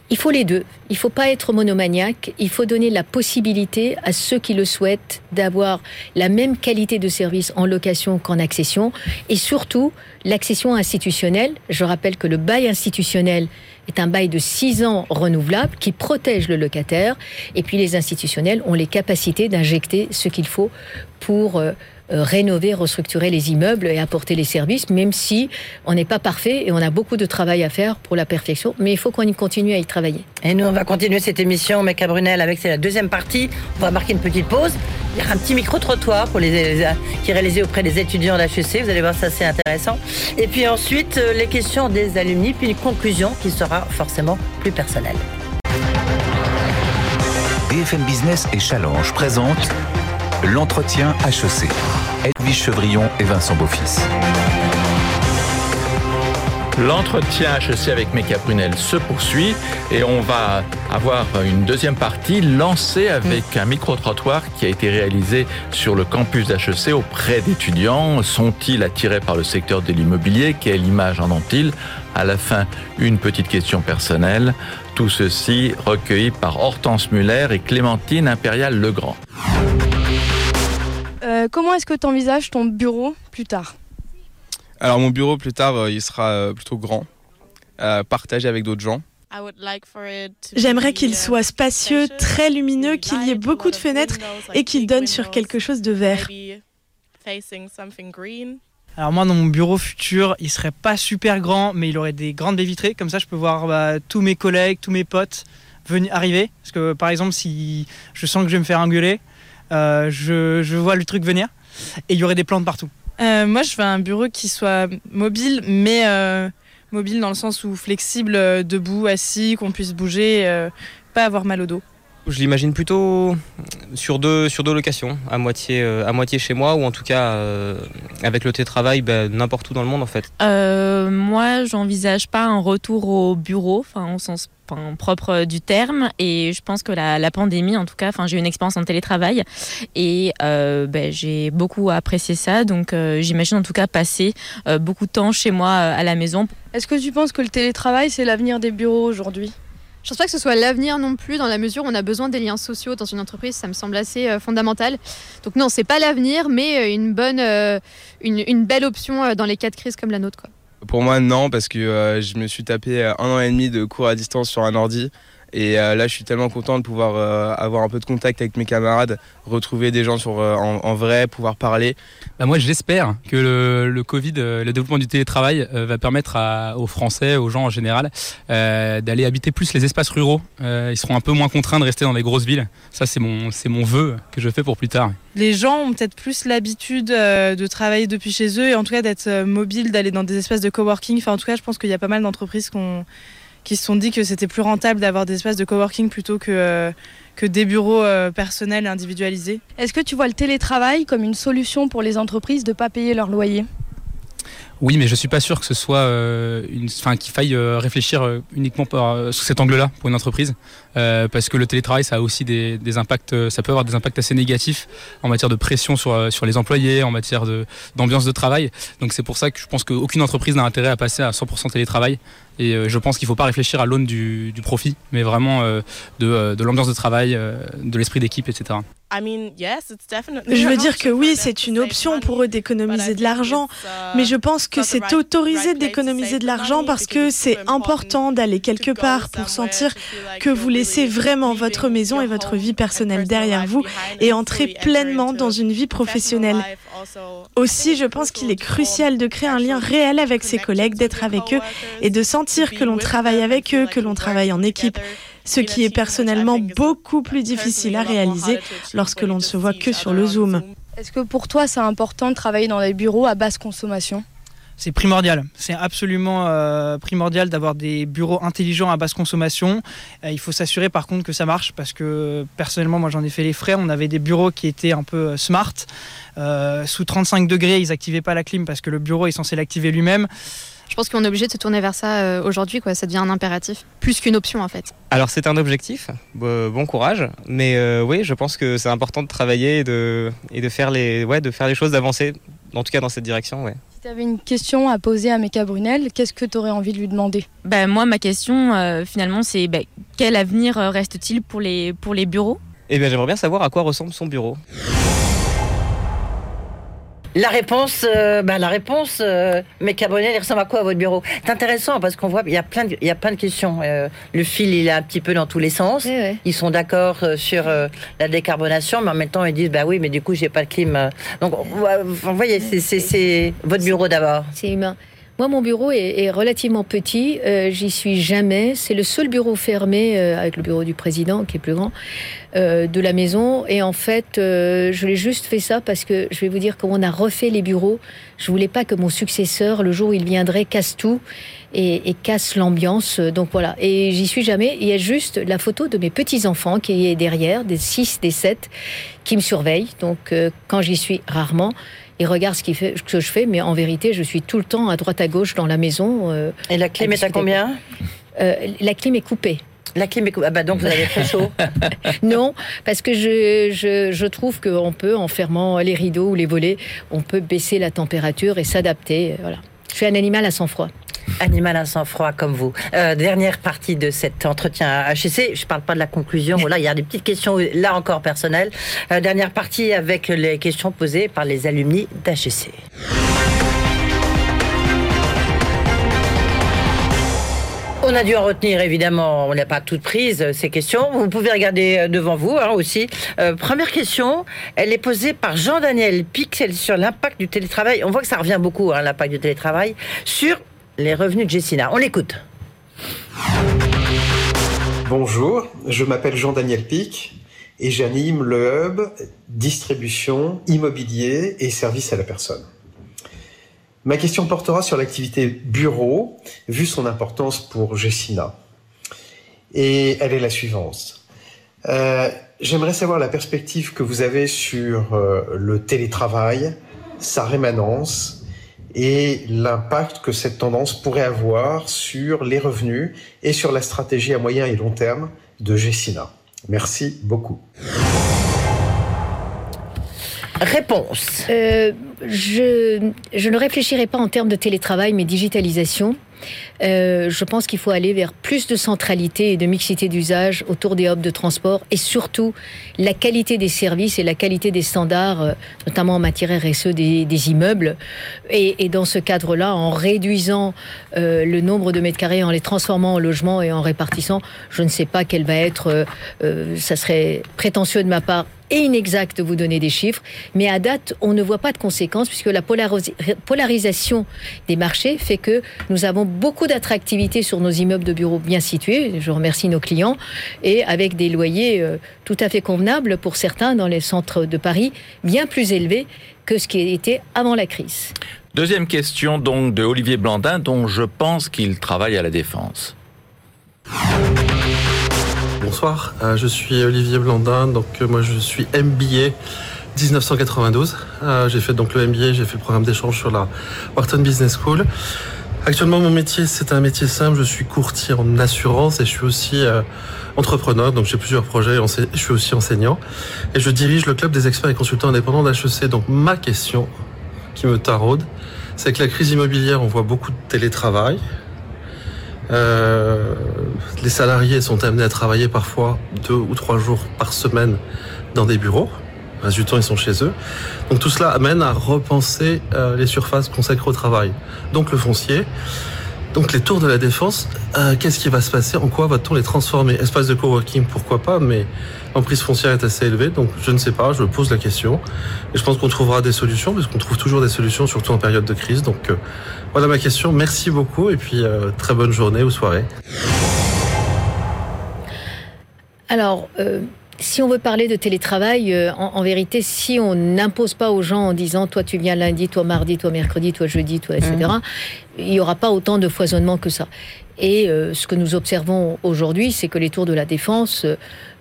Il faut les deux. Il ne faut pas être monomaniaque. Il faut donner la possibilité à ceux qui le souhaitent d'avoir la même qualité de service en location qu'en accession. Et surtout, l'accession institutionnelle. Je rappelle que le bail institutionnel est un bail de 6 ans renouvelable qui protège le locataire. Et puis les institutionnels ont les capacités d'injecter ce qu'il faut pour euh, rénover, restructurer les immeubles et apporter les services, même si on n'est pas parfait et on a beaucoup de travail à faire pour la perfection, mais il faut qu'on y continue à y travailler. Et nous, on va continuer cette émission, Meca Brunel, avec la deuxième partie. On va marquer une petite pause. Il y aura un petit micro-trottoir pour les, qui est réalisé auprès des étudiants d'HEC. Vous allez voir, ça c'est intéressant. Et puis ensuite, euh, les questions des alumni, puis une conclusion qui sera forcément plus personnelle. BFM Business et Challenge présente l'entretien HEC. Edwige Chevrillon et Vincent Beaufils. L'entretien HEC avec Meka Prunel se poursuit et on va avoir une deuxième partie lancée avec un micro-trottoir qui a été réalisé sur le campus d'HEC auprès d'étudiants. Sont-ils attirés par le secteur de l'immobilier? Quelle image en ont-ils? À la fin, une petite question personnelle. Tout ceci recueilli par Hortense Muller et Clémentine Impérial-Legrand. Euh, comment est-ce que tu envisages ton bureau plus tard Alors mon bureau plus tard, euh, il sera euh, plutôt grand, partagé avec d'autres gens. J'aimerais qu'il soit spacieux, très lumineux, qu'il y ait beaucoup de fenêtres et qu'il donne sur quelque chose de vert. Alors moi, dans mon bureau futur, il serait pas super grand, mais il aurait des grandes baies vitrées. Comme ça, je peux voir bah, tous mes collègues, tous mes potes venir arriver. Parce que par exemple, si je sens que je vais me faire engueuler, euh, je, vois le truc venir et il y aurait des plantes partout. Euh, moi, je veux un bureau qui soit mobile, mais euh, mobile dans le sens où flexible, debout, assis, qu'on puisse bouger, pas avoir mal au dos. Je l'imagine plutôt sur deux, sur deux locations, à moitié, à moitié chez moi ou en tout cas avec le télétravail ben, n'importe où dans le monde en fait. moi, j'envisage pas un retour au bureau, enfin au sens propre du terme. Et je pense que la, pandémie, en tout cas, enfin, j'ai eu une expérience en télétravail et euh, ben, j'ai beaucoup apprécié ça. Donc, euh, j'imagine en tout cas passer euh, beaucoup de temps chez moi à la maison. Est-ce que tu penses que le télétravail, c'est l'avenir des bureaux aujourd'hui? Je pense pas que ce soit l'avenir non plus, dans la mesure où on a besoin des liens sociaux dans une entreprise, ça me semble assez fondamental. Donc non, c'est pas l'avenir, mais une bonne, une, une, belle option dans les cas de crise comme la nôtre. Quoi. Pour moi, non, parce que euh, je me suis tapé euh, un an et demi de cours à distance sur un ordi Et là, je suis tellement content de pouvoir avoir un peu de contact avec mes camarades, retrouver des gens sur, en, vrai, pouvoir parler. Bah moi, j'espère que le, le, Covid, le développement du télétravail va permettre aux Français, aux gens en général, d'aller habiter plus les espaces ruraux. ils seront un peu moins contraints de rester dans les grosses villes. Ça, c'est mon, c'est mon vœu que je fais pour plus tard. Les gens ont peut-être plus l'habitude de travailler depuis chez eux et en tout cas d'être mobile, d'aller dans des espaces de coworking. Enfin, en tout cas, je pense qu'il y a pas mal d'entreprises qui se sont dit que c'était plus rentable d'avoir des espaces de coworking plutôt que, euh, que des bureaux euh, personnels individualisés. Est-ce que tu vois le télétravail comme une solution pour les entreprises de ne pas payer leur loyer? Oui, mais je suis pas sûr que ce soit euh, une, enfin qu'il faille euh, réfléchir euh, uniquement par, sous cet angle-là pour une entreprise, parce que le télétravail, ça a aussi des, des, impacts, ça peut avoir des impacts assez négatifs en matière de pression sur sur les employés, en matière de d'ambiance de travail. Donc c'est pour ça que je pense qu'aucune entreprise n'a intérêt à passer à 100% télétravail. Et je pense qu'il ne faut pas réfléchir à l'aune du, du, profit, mais vraiment de, de l'ambiance de travail, de l'esprit d'équipe, etc. Je veux dire que oui, c'est une option pour eux d'économiser de l'argent, mais je pense que c'est autorisé d'économiser de l'argent parce que c'est important d'aller quelque part pour sentir que vous laissez vraiment votre maison et votre vie personnelle derrière vous et entrer pleinement dans une vie professionnelle. Aussi, je pense qu'il est crucial de créer un lien réel avec ses collègues, d'être avec eux et de sentir que l'on travaille avec eux, que l'on travaille en équipe ce qui est personnellement beaucoup plus difficile à réaliser lorsque l'on ne se voit que sur le Zoom. Est-ce que pour toi c'est important de travailler dans des bureaux à basse consommation? C'est primordial. C'est absolument euh, primordial d'avoir des bureaux intelligents à basse consommation. Euh, il faut s'assurer par contre que ça marche parce que personnellement, moi j'en ai fait les frais. On avait des bureaux qui étaient un peu euh, smart. sous 35 degrés, ils n'activaient pas la clim parce que le bureau est censé l'activer lui-même je pense qu'on est obligé de se tourner vers ça euh, aujourd'hui, quoi. Ça devient un impératif, plus qu'une option en fait. Alors c'est un objectif, bon courage, mais euh, oui, je pense que c'est important de travailler et de, et de, faire, les, ouais, de faire les choses, d'avancer, en tout cas dans cette direction. Ouais. Si tu avais une question à poser à Meka Brunel, qu'est-ce que tu aurais envie de lui demander? Ben, Moi, ma question, euh, finalement, c'est ben, quel avenir reste-t-il pour les, pour les bureaux? Eh bien, j'aimerais bien savoir à quoi ressemble son bureau. La réponse, euh, bah, la réponse, euh, mais Cabonnet, il ressemble à quoi à votre bureau? C'est intéressant parce qu'on voit, il y a plein de, il y a plein de questions. Euh, le fil, il est un petit peu dans tous les sens. Ils sont d'accord sur la décarbonation, mais en même temps, ils disent, bah oui, mais du coup, j'ai pas de clim. Donc, vous voyez, c'est votre bureau d'abord. C'est humain. Moi, mon bureau est, relativement petit. Euh, j'y suis jamais. C'est le seul bureau fermé, euh, avec le bureau du président, qui est plus grand, euh, de la maison. Et en fait, je l'ai juste fait ça parce que je vais vous dire, quand on a refait les bureaux, je voulais pas que mon successeur, le jour où il viendrait, casse tout et, casse l'ambiance. Donc voilà. Et j'y suis jamais. Il y a juste la photo de mes petits-enfants qui est derrière, des 6, des 7, qui me surveillent. Donc quand j'y suis rarement, il regarde ce, fait, ce que je fais, mais en vérité, je suis tout le temps à droite à gauche dans la maison. Euh, Et la clim est à combien euh, La clim est coupée. La clim est coupée. Ah bah donc vous avez très chaud. non, parce que je, je, je trouve qu'on peut, en fermant les rideaux ou les volets, on peut baisser la température et s'adapter. Voilà. Je suis un animal à sang-froid. Animal à sang-froid comme vous. Euh, dernière partie de cet entretien HEC. Je ne parle pas de la conclusion. Voilà, il y a des petites questions là encore personnelles. Euh, dernière partie avec les questions posées par les alumni d'HEC. On a dû en retenir, évidemment, on n'a pas toutes prises, ces questions. Vous pouvez regarder euh, devant vous hein, aussi. première question, elle est posée par Jean-Daniel Pixel sur l'impact du télétravail. On voit que ça revient beaucoup, hein, l'impact du télétravail, sur les revenus de Jessina. On l'écoute. Bonjour, je m'appelle Jean-Daniel Pic et j'anime le hub distribution, immobilier et services à la personne. Ma question portera sur l'activité bureau, vu son importance pour Jessina. Et elle est la suivante. Euh, j'aimerais savoir la perspective que vous avez sur euh, le télétravail, sa rémanence et l'impact que cette tendance pourrait avoir sur les revenus et sur la stratégie à moyen et long terme de Gessina. Merci beaucoup. Réponse. Euh, je, je, ne réfléchirai pas en termes de télétravail, mais digitalisation. Euh, je pense qu'il faut aller vers plus de centralité et de mixité d'usage autour des hubs de transport et surtout la qualité des services et la qualité des standards, euh, notamment en matière RSE des, immeubles. Et, dans ce cadre-là, en réduisant euh, le nombre de mètres carrés, en les transformant en logements et en répartissant, je ne sais pas quel va être, ça serait prétentieux de ma part et inexact de vous donner des chiffres, mais à date, on ne voit pas de conséquences puisque la polarisation des marchés fait que nous avons beaucoup d'attractivité sur nos immeubles de bureaux bien situés. Je remercie nos clients et avec des loyers euh, tout à fait convenables pour certains dans les centres de Paris, bien plus élevés que ce qui était avant la crise. Deuxième question donc de Olivier Blandin, dont je pense qu'il travaille à la défense. Bonsoir, euh, je suis Olivier Blandin, donc euh, moi je suis MBA 1992. Euh, j'ai fait donc le MBA, j'ai fait le programme d'échange sur la Wharton Business School. Actuellement, mon métier, c'est un métier simple. Je suis courtier en assurance et je suis aussi entrepreneur. Donc, j'ai plusieurs projets. Je suis aussi enseignant et je dirige le club des experts et consultants indépendants d'HEC. Donc, ma question qui me taraude, c'est que la crise immobilière, on voit beaucoup de télétravail. Euh, les salariés sont amenés à travailler parfois deux ou trois jours par semaine dans des bureaux. Reste du temps, ils sont chez eux. Donc tout cela amène à repenser euh, les surfaces consacrées au travail. Donc le foncier. Donc les tours de la défense, euh, qu'est-ce qui va se passer? En quoi va-t-on les transformer? Espace de coworking, pourquoi pas, mais l'emprise foncière est assez élevée, donc je ne sais pas, je pose la question. Et je pense qu'on trouvera des solutions, parce qu'on trouve toujours des solutions, surtout en période de crise. Donc euh, voilà ma question, merci beaucoup, et puis très bonne journée ou soirée. Alors, si on veut parler de télétravail, euh, en, en, vérité, si on n'impose pas aux gens en disant toi tu viens lundi, toi mardi, toi mercredi, toi jeudi, toi etc., mmh. il n'y aura pas autant de foisonnement que ça. Et euh, ce que nous observons aujourd'hui, c'est que les tours de la défense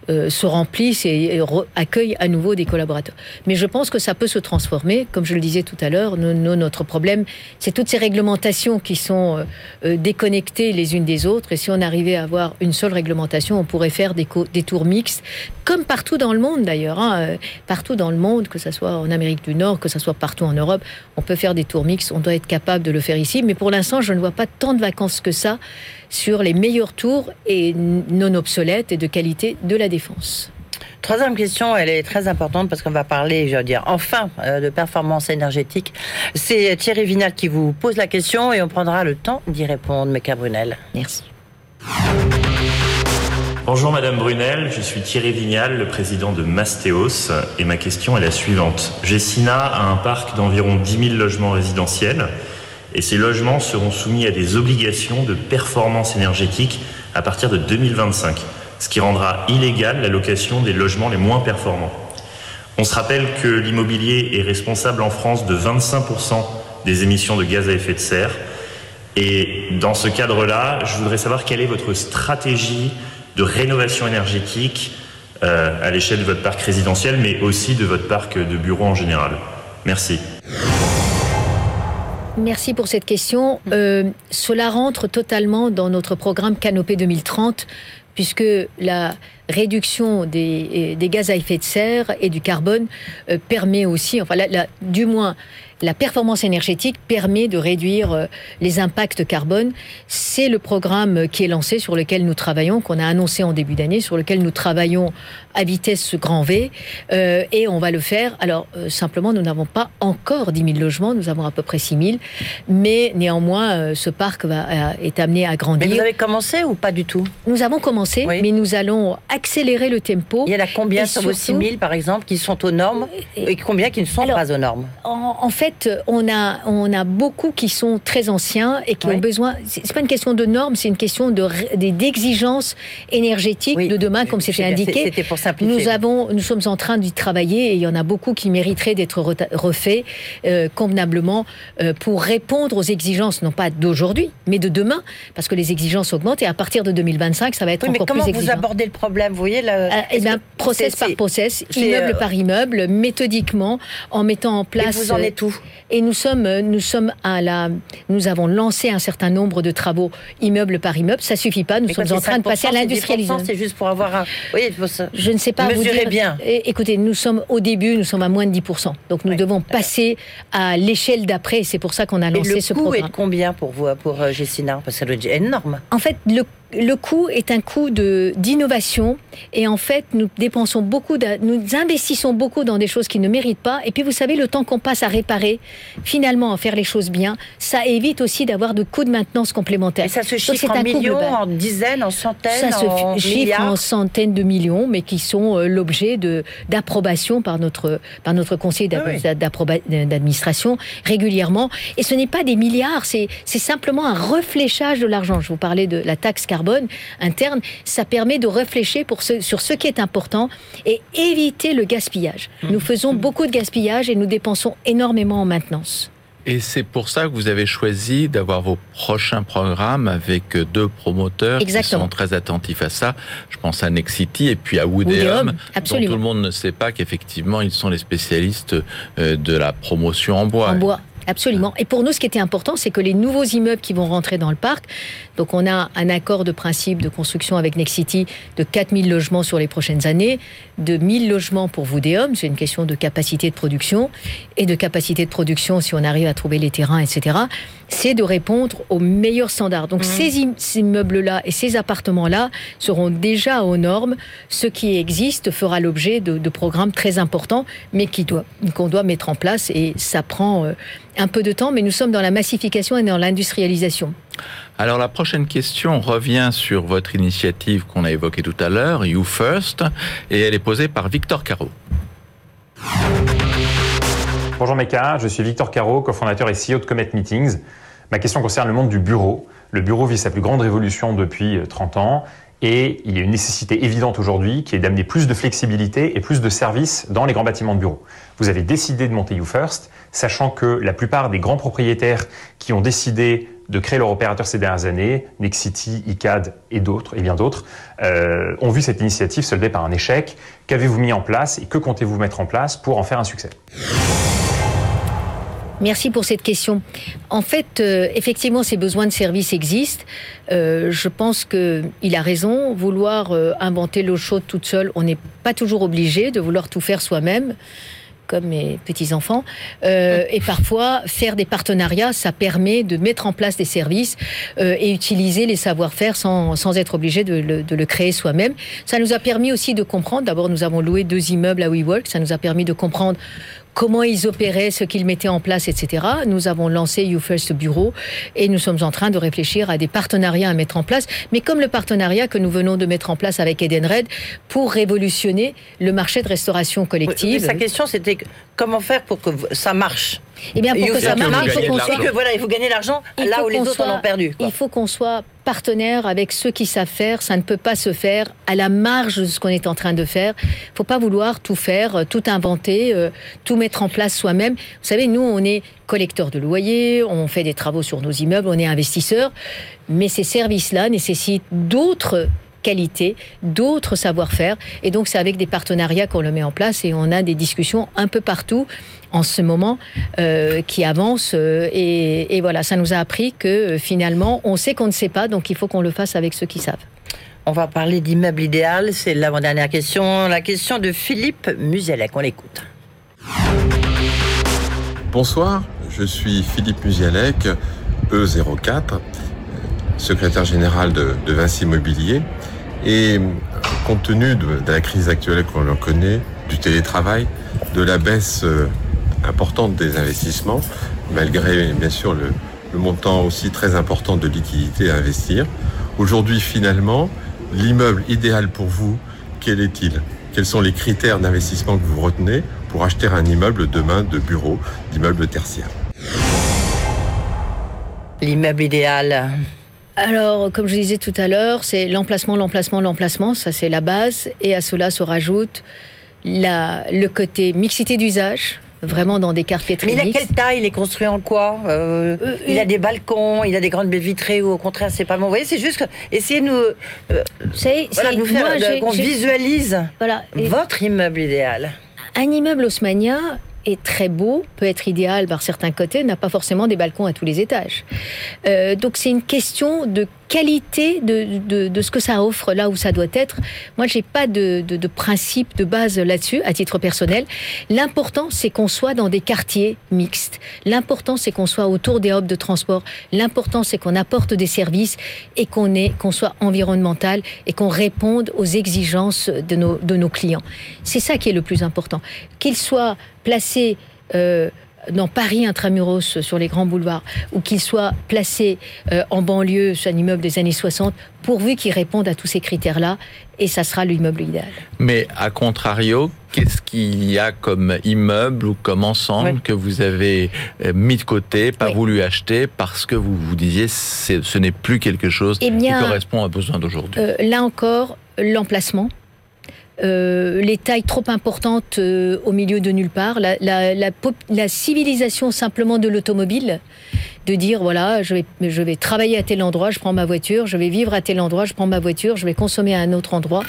euh, se remplissent et, accueillent à nouveau des collaborateurs. Mais je pense que ça peut se transformer, comme je le disais tout à l'heure. notre problème, c'est toutes ces réglementations qui sont euh, euh, déconnectées les unes des autres. Et si on arrivait à avoir une seule réglementation, on pourrait faire des, des tours mixtes, comme partout dans le monde d'ailleurs. Hein, partout dans le monde, que ce soit en Amérique du Nord, que ce soit partout en Europe, on peut faire des tours mixtes. On doit être capable de le faire ici. Mais pour l'instant, je ne vois pas tant de vacances que ça sur les meilleurs tours et non obsolètes et de qualité de la défense. Troisième question, elle est très importante parce qu'on va parler, je veux dire, enfin, euh, de performance énergétique. C'est Thierry Vinal qui vous pose la question et on prendra le temps d'y répondre, Meka Brunel. Merci. Bonjour Madame Brunel, je suis Thierry Vignal, le président de Mastéos, et ma question est la suivante. Gessina a un parc d'environ 10 000 logements résidentiels et ces logements seront soumis à des obligations de performance énergétique à partir de 2025, ce qui rendra illégale la location des logements les moins performants. On se rappelle que l'immobilier est responsable en France de 25% des émissions de gaz à effet de serre. Et dans ce cadre-là, je voudrais savoir quelle est votre stratégie de rénovation énergétique euh, à l'échelle de votre parc résidentiel, mais aussi de votre parc de bureaux en général. Merci. Merci pour cette question. Euh, cela rentre totalement dans notre programme Canopée 2030, puisque la réduction des, des, gaz à effet de serre et du carbone euh, permet aussi, enfin, la, la, du moins, la performance énergétique permet de réduire euh, les impacts carbone. C'est le programme qui est lancé, sur lequel nous travaillons, qu'on a annoncé en début d'année, sur lequel nous travaillons à vitesse grand V, euh, et on va le faire. Alors, euh, simplement, nous n'avons pas encore 10 000 logements, nous avons à peu près 6 000, mais néanmoins, euh, ce parc va, euh, est amené à grandir. Mais vous avez commencé ou pas du tout? Nous avons commencé, oui. mais nous allons accélérer le tempo. Il y en a combien sur vos 6 000, par exemple, qui sont aux normes, et, et combien qui ne sont alors, pas aux normes? en, en, fait, on a, on a beaucoup qui sont très anciens et qui oui. ont besoin... C'est pas une question de normes, c'est une question d'exigences de, énergétiques oui. de demain, comme c'était indiqué. C'était pour nous, avons, nous sommes en train d'y travailler et il y en a beaucoup qui mériteraient d'être refaits euh, convenablement euh, pour répondre aux exigences, non pas d'aujourd'hui, mais de demain, parce que les exigences augmentent et à partir de 2025, ça va être oui, encore mais plus exigeant. Comment vous abordez le problème vous voyez là, ah, Eh bien, process par process, immeuble par immeuble, méthodiquement, en mettant en place. Et vous en êtes tout. Et nous sommes, nous sommes à la, nous avons lancé un certain nombre de travaux immeuble par immeuble. Ça suffit pas. Nous sommes en train de passer à l'industrialisation. C'est juste pour avoir un. Oui, je ne sais pas vous dire. bien. Écoutez, nous sommes au début, nous sommes à moins de 10 Donc nous devons passer à l'échelle d'après. C'est pour ça qu'on a lancé ce programme. Le coût est de combien pour vous, pour euh, Gessina? Parce que ça doit être énorme. En fait, le le coût est un coût d'innovation et en fait nous dépensons beaucoup, nous investissons beaucoup dans des choses qui ne méritent pas et puis vous savez le temps qu'on passe à réparer, finalement à faire les choses bien, ça évite aussi d'avoir de coûts de maintenance complémentaires. Et ça se chiffre en millions, en dizaines, en centaines, ça se chiffre en centaines de millions, mais qui sont euh, l'objet de d'approbation par notre par notre conseil d'administration régulièrement. Et ce n'est pas des milliards, c'est c'est simplement un refléchage de l'argent. Je vous parlais de la taxe carbone carbone interne, ça permet de réfléchir pour sur ce qui est important et éviter le gaspillage. Mmh. Nous faisons mmh. beaucoup de gaspillage et nous dépensons énormément en maintenance. Et c'est pour ça que vous avez choisi d'avoir vos prochains programmes avec deux promoteurs qui sont très attentifs à ça. Je pense à Nexity et puis à Woodeum, dont tout le monde ne sait pas qu'effectivement ils sont les spécialistes euh, de la promotion en bois. En bois. Absolument. Et pour nous, ce qui était important, c'est que les nouveaux immeubles qui vont rentrer dans le parc, donc on a un accord de principe de construction avec Nexity de 4000 logements sur les prochaines années, de 1000 logements pour Voudéum, c'est une question de capacité de production, et de capacité de production si on arrive à trouver les terrains, etc., c'est de répondre aux meilleurs standards. Donc mmh. ces immeubles-là et ces appartements-là seront déjà aux normes. Ce qui existe fera l'objet de, programmes très importants, mais qu'on doit, mettre en place, et ça prend... Euh, un peu de temps, mais nous sommes dans la massification et dans l'industrialisation. Alors la prochaine question revient sur votre initiative qu'on a évoquée tout à l'heure, You First, et elle est posée par Victor Caro. Bonjour Meka, je suis Victor Caro, cofondateur et CEO de Comet Meetings. Ma question concerne le monde du bureau. Le bureau vit sa plus grande révolution depuis 30 ans et il y a une nécessité évidente aujourd'hui qui est d'amener plus de flexibilité et plus de services dans les grands bâtiments de bureaux. Vous avez décidé de monter You First, sachant que la plupart des grands propriétaires qui ont décidé de créer leur opérateur ces dernières années, Nexity, ICAD et d'autres, et bien d'autres, euh, ont vu cette initiative solder par un échec. Qu'avez-vous mis en place et que comptez-vous mettre en place pour en faire un succès? Merci pour cette question. En fait, euh, effectivement, ces besoins de services existent. Euh, je pense qu'il a raison. Vouloir euh, inventer l'eau chaude toute seule, on n'est pas toujours obligé de vouloir tout faire soi-même comme mes petits-enfants. et parfois, faire des partenariats, ça permet de mettre en place des services et utiliser les savoir-faire sans, sans, être obligé de le, de le créer soi-même. Ça nous a permis aussi de comprendre, d'abord nous avons loué deux immeubles à WeWork, ça nous a permis de comprendre comment ils opéraient, ce qu'ils mettaient en place, etc. Nous avons lancé You First Bureau et nous sommes en train de réfléchir à des partenariats à mettre en place, mais comme le partenariat que nous venons de mettre en place avec Edenred pour révolutionner le marché de restauration collective. sa question, c'était comment faire pour que ça marche? Eh bien, pour que ça marche, il faut qu'on soit. Que, voilà, il faut gagner l'argent là où les autres en ont perdu. Il faut qu'on soit partenaire avec ceux qui savent faire. Ça ne peut pas se faire à la marge de ce qu'on est en train de faire. Il ne faut pas vouloir tout faire, euh, tout inventer, euh, tout mettre en place soi-même. Vous savez, nous, on est collecteurs de loyers, on fait des travaux sur nos immeubles, on est investisseurs. Mais ces services-là nécessitent d'autres qualité, d'autres savoir-faire. Et donc, c'est avec des partenariats qu'on le met en place et on a des discussions un peu partout en ce moment euh, qui avancent. Euh, et, voilà, ça nous a appris que euh, finalement, on sait qu'on ne sait pas, donc il faut qu'on le fasse avec ceux qui savent. On va parler d'immeuble idéal. C'est l'avant-dernière question. La question de Philippe Muselec. On l'écoute. Bonsoir, je suis Philippe Musialec, E04, secrétaire général de, de Vinci Immobilier. Et compte tenu de, la crise actuelle qu'on connaît, du télétravail, de la baisse importante des investissements, malgré bien sûr le, le montant aussi très important de liquidités à investir, aujourd'hui finalement, l'immeuble idéal pour vous, quel est-il? Quels sont les critères d'investissement que vous retenez pour acheter un immeuble demain de bureau, d'immeuble tertiaire? L'immeuble idéal, alors, comme je disais tout à l'heure, c'est l'emplacement, l'emplacement, l'emplacement, ça c'est la base. Et à cela se rajoute la, le côté mixité d'usage, vraiment dans des quartiers très Mais il a quelle taille Il est construit en quoi euh, euh, Il a des balcons, il a des grandes baies vitrées ou au contraire c'est pas bon. Vous voyez, c'est juste que essayez de nous, euh, voilà, nous faire qu'on visualise voilà, votre immeuble idéal. Un immeuble haussmanien, est très beau, peut être idéal par certains côtés, n'a pas forcément des balcons à tous les étages. Euh, donc c'est une question de qualité de, de, ce que ça offre là où ça doit être. Moi, j'ai pas de, de, principe de base là-dessus, à titre personnel. L'important, c'est qu'on soit dans des quartiers mixtes. L'important, c'est qu'on soit autour des hubs de transport. L'important, c'est qu'on apporte des services et qu'on qu'on soit environnemental et qu'on réponde aux exigences de nos, de nos clients. C'est ça qui est le plus important. Qu'ils soient placés euh, dans Paris intramuros sur les grands boulevards ou qu'il soit placé euh, en banlieue sur un immeuble des années 60 pourvu qu'il réponde à tous ces critères-là et ça sera l'immeuble idéal. Mais à contrario, qu'est-ce qu'il y a comme immeuble ou comme ensemble que vous avez euh, mis de côté, pas voulu acheter parce que vous vous disiez ce n'est plus quelque chose eh qui correspond aux besoins d'aujourd'hui? euh, Là encore, l'emplacement euh, les tailles trop importantes euh, au milieu de nulle part, la, la civilisation simplement de l'automobile de dire voilà, je vais, je vais travailler à tel endroit, je prends ma voiture, je vais vivre à tel endroit, je prends ma voiture, je vais consommer à un autre endroit.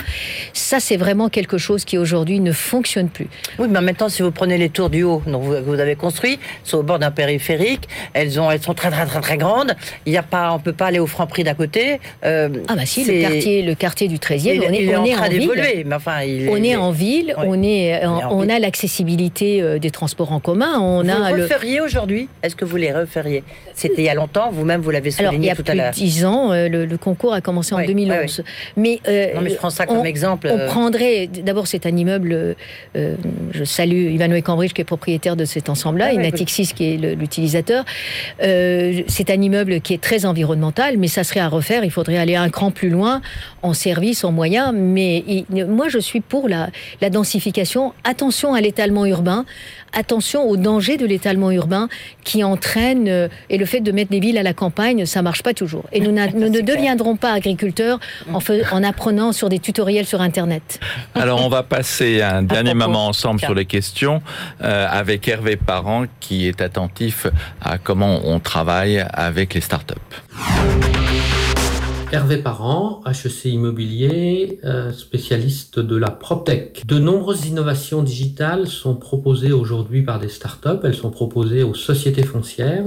Ça, c'est vraiment quelque chose qui aujourd'hui ne fonctionne plus. Oui, mais en même temps, si vous prenez les tours du haut que vous, avez construit, sont au bord d'un périphérique, elles, ont, elles sont très très très très grandes. Il y a pas, on peut pas aller au franc prix d'à côté. Euh, ah bah si, le quartier, le quartier du 13e, on est, on est en, ville. Mais enfin, on est, en ville, on est, on, a l'accessibilité euh, des transports en commun. On vous a le referiez aujourd'hui Est-ce que vous les referiez? C'était il y a longtemps, vous-même vous, l'avez souligné tout à l'heure. Il y a plus de 10 ans, euh, le, concours a commencé en 2011. Mais, euh, non, mais je prends ça comme exemple. On euh. prendrait, d'abord c'est un immeuble, je salue Ivan Cambridge qui est propriétaire de cet ensemble-là, et Natixis qui est l'utilisateur. c'est un immeuble qui est très environnemental, mais ça serait à refaire, il faudrait aller un cran plus loin en service, en moyens, mais moi je suis pour la, la densification. Attention à l'étalement urbain, attention au danger de l'étalement urbain qui entraîne, euh, et le fait de mettre des villes à la campagne, ça marche pas toujours. Et nous, nous ne deviendrons pas agriculteurs en, en, apprenant sur des tutoriels sur Internet. Alors on va passer un dernier moment ensemble sur les questions euh, avec Hervé Parent qui est attentif à comment on travaille avec les startups. Hervé Parent, HEC Immobilier, euh, spécialiste de la PropTech. De nombreuses innovations digitales sont proposées aujourd'hui par des startups. Elles sont proposées aux sociétés foncières.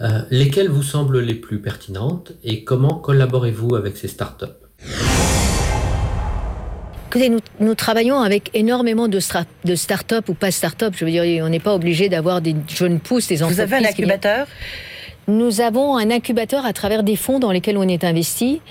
Euh, lesquelles vous semblent les plus pertinentes et comment collaborez-vous avec ces startups? Écoutez, nous, travaillons avec énormément de, de start-up ou pas start-up. Je veux dire, on n'est pas obligé d'avoir des jeunes pousses, des entreprises. Vous avez un incubateur? Nous avons un incubateur à travers des fonds dans lesquels on est investi,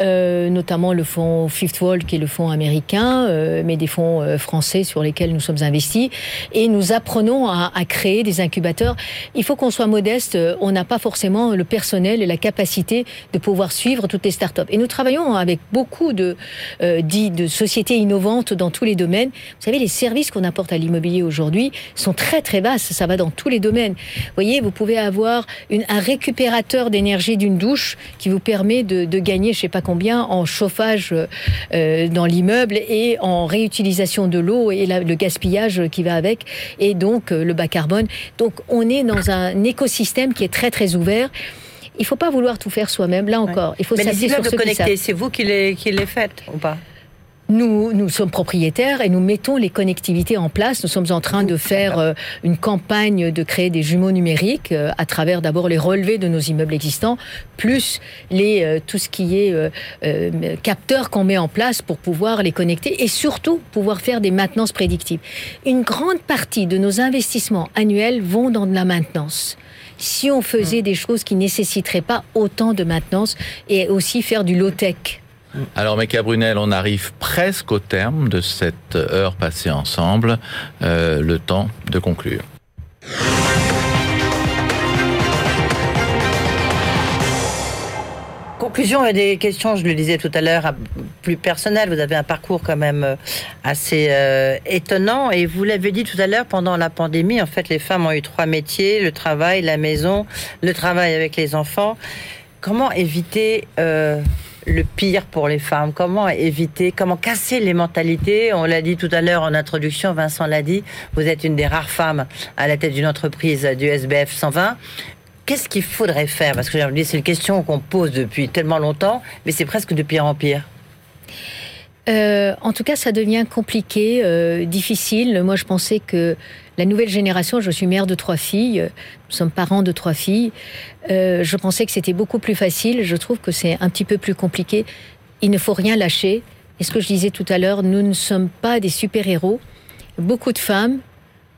euh, notamment le fonds Fifth Wall, qui est le fonds américain, euh, mais des fonds euh, français sur lesquels nous sommes investis. Et nous apprenons à, à créer des incubateurs. Il faut qu'on soit modeste. On n'a pas forcément le personnel et la capacité de pouvoir suivre toutes les startups. Et nous travaillons avec beaucoup de, euh, de sociétés innovantes dans tous les domaines. Vous savez, les services qu'on apporte à l'immobilier aujourd'hui sont très très vastes. Ça va dans tous les domaines. Vous voyez, vous pouvez avoir une, un récupérateur d'énergie d'une douche qui vous permet de, gagner je sais pas combien en chauffage euh, dans l'immeuble et en réutilisation de l'eau et le gaspillage qui va avec et donc euh, le bas carbone. Donc on est dans un écosystème qui est très très ouvert. Il faut pas vouloir tout faire soi-même. Là encore, il faut s'appuyer sur connectés, C'est vous qui les, qui les faites ou pas? Nous, nous sommes propriétaires et nous mettons les connectivités en place. Nous sommes en train de faire euh, une campagne de créer des jumeaux numériques euh, à travers d'abord les relevés de nos immeubles existants, plus les, euh, tout ce qui est capteurs qu'on met en place pour pouvoir les connecter et surtout pouvoir faire des maintenances prédictives. Une grande partie de nos investissements annuels vont dans de la maintenance si on faisait mmh. des choses qui nécessiteraient pas autant de maintenance et aussi faire du low-tech. Alors, Meka Brunel, on arrive presque au terme de cette heure passée ensemble. Euh, le temps de conclure. Conclusion, a des questions, je le disais tout à l'heure, plus personnelles. Vous avez un parcours quand même euh, assez euh, étonnant. Et vous l'avez dit tout à l'heure, pendant la pandémie, en fait, les femmes ont eu trois métiers, le travail, la maison, le travail avec les enfants. Comment éviter le pire pour les femmes Comment éviter, comment casser les mentalités? On l'a dit tout à l'heure en introduction, Vincent l'a dit, vous êtes une des rares femmes à la tête d'une entreprise du SBF 120. Qu'est-ce qu'il faudrait faire? Parce que c'est une question qu'on pose depuis tellement longtemps, mais c'est presque de pire en pire. Euh, en tout cas, ça devient compliqué, euh, difficile. Moi, je pensais que la nouvelle génération, je suis mère de trois filles, nous sommes parents de trois filles, euh, je pensais que c'était beaucoup plus facile. Je trouve que c'est un petit peu plus compliqué. Il ne faut rien lâcher. Et ce que je disais tout à l'heure, nous ne sommes pas des super-héros. Beaucoup de femmes,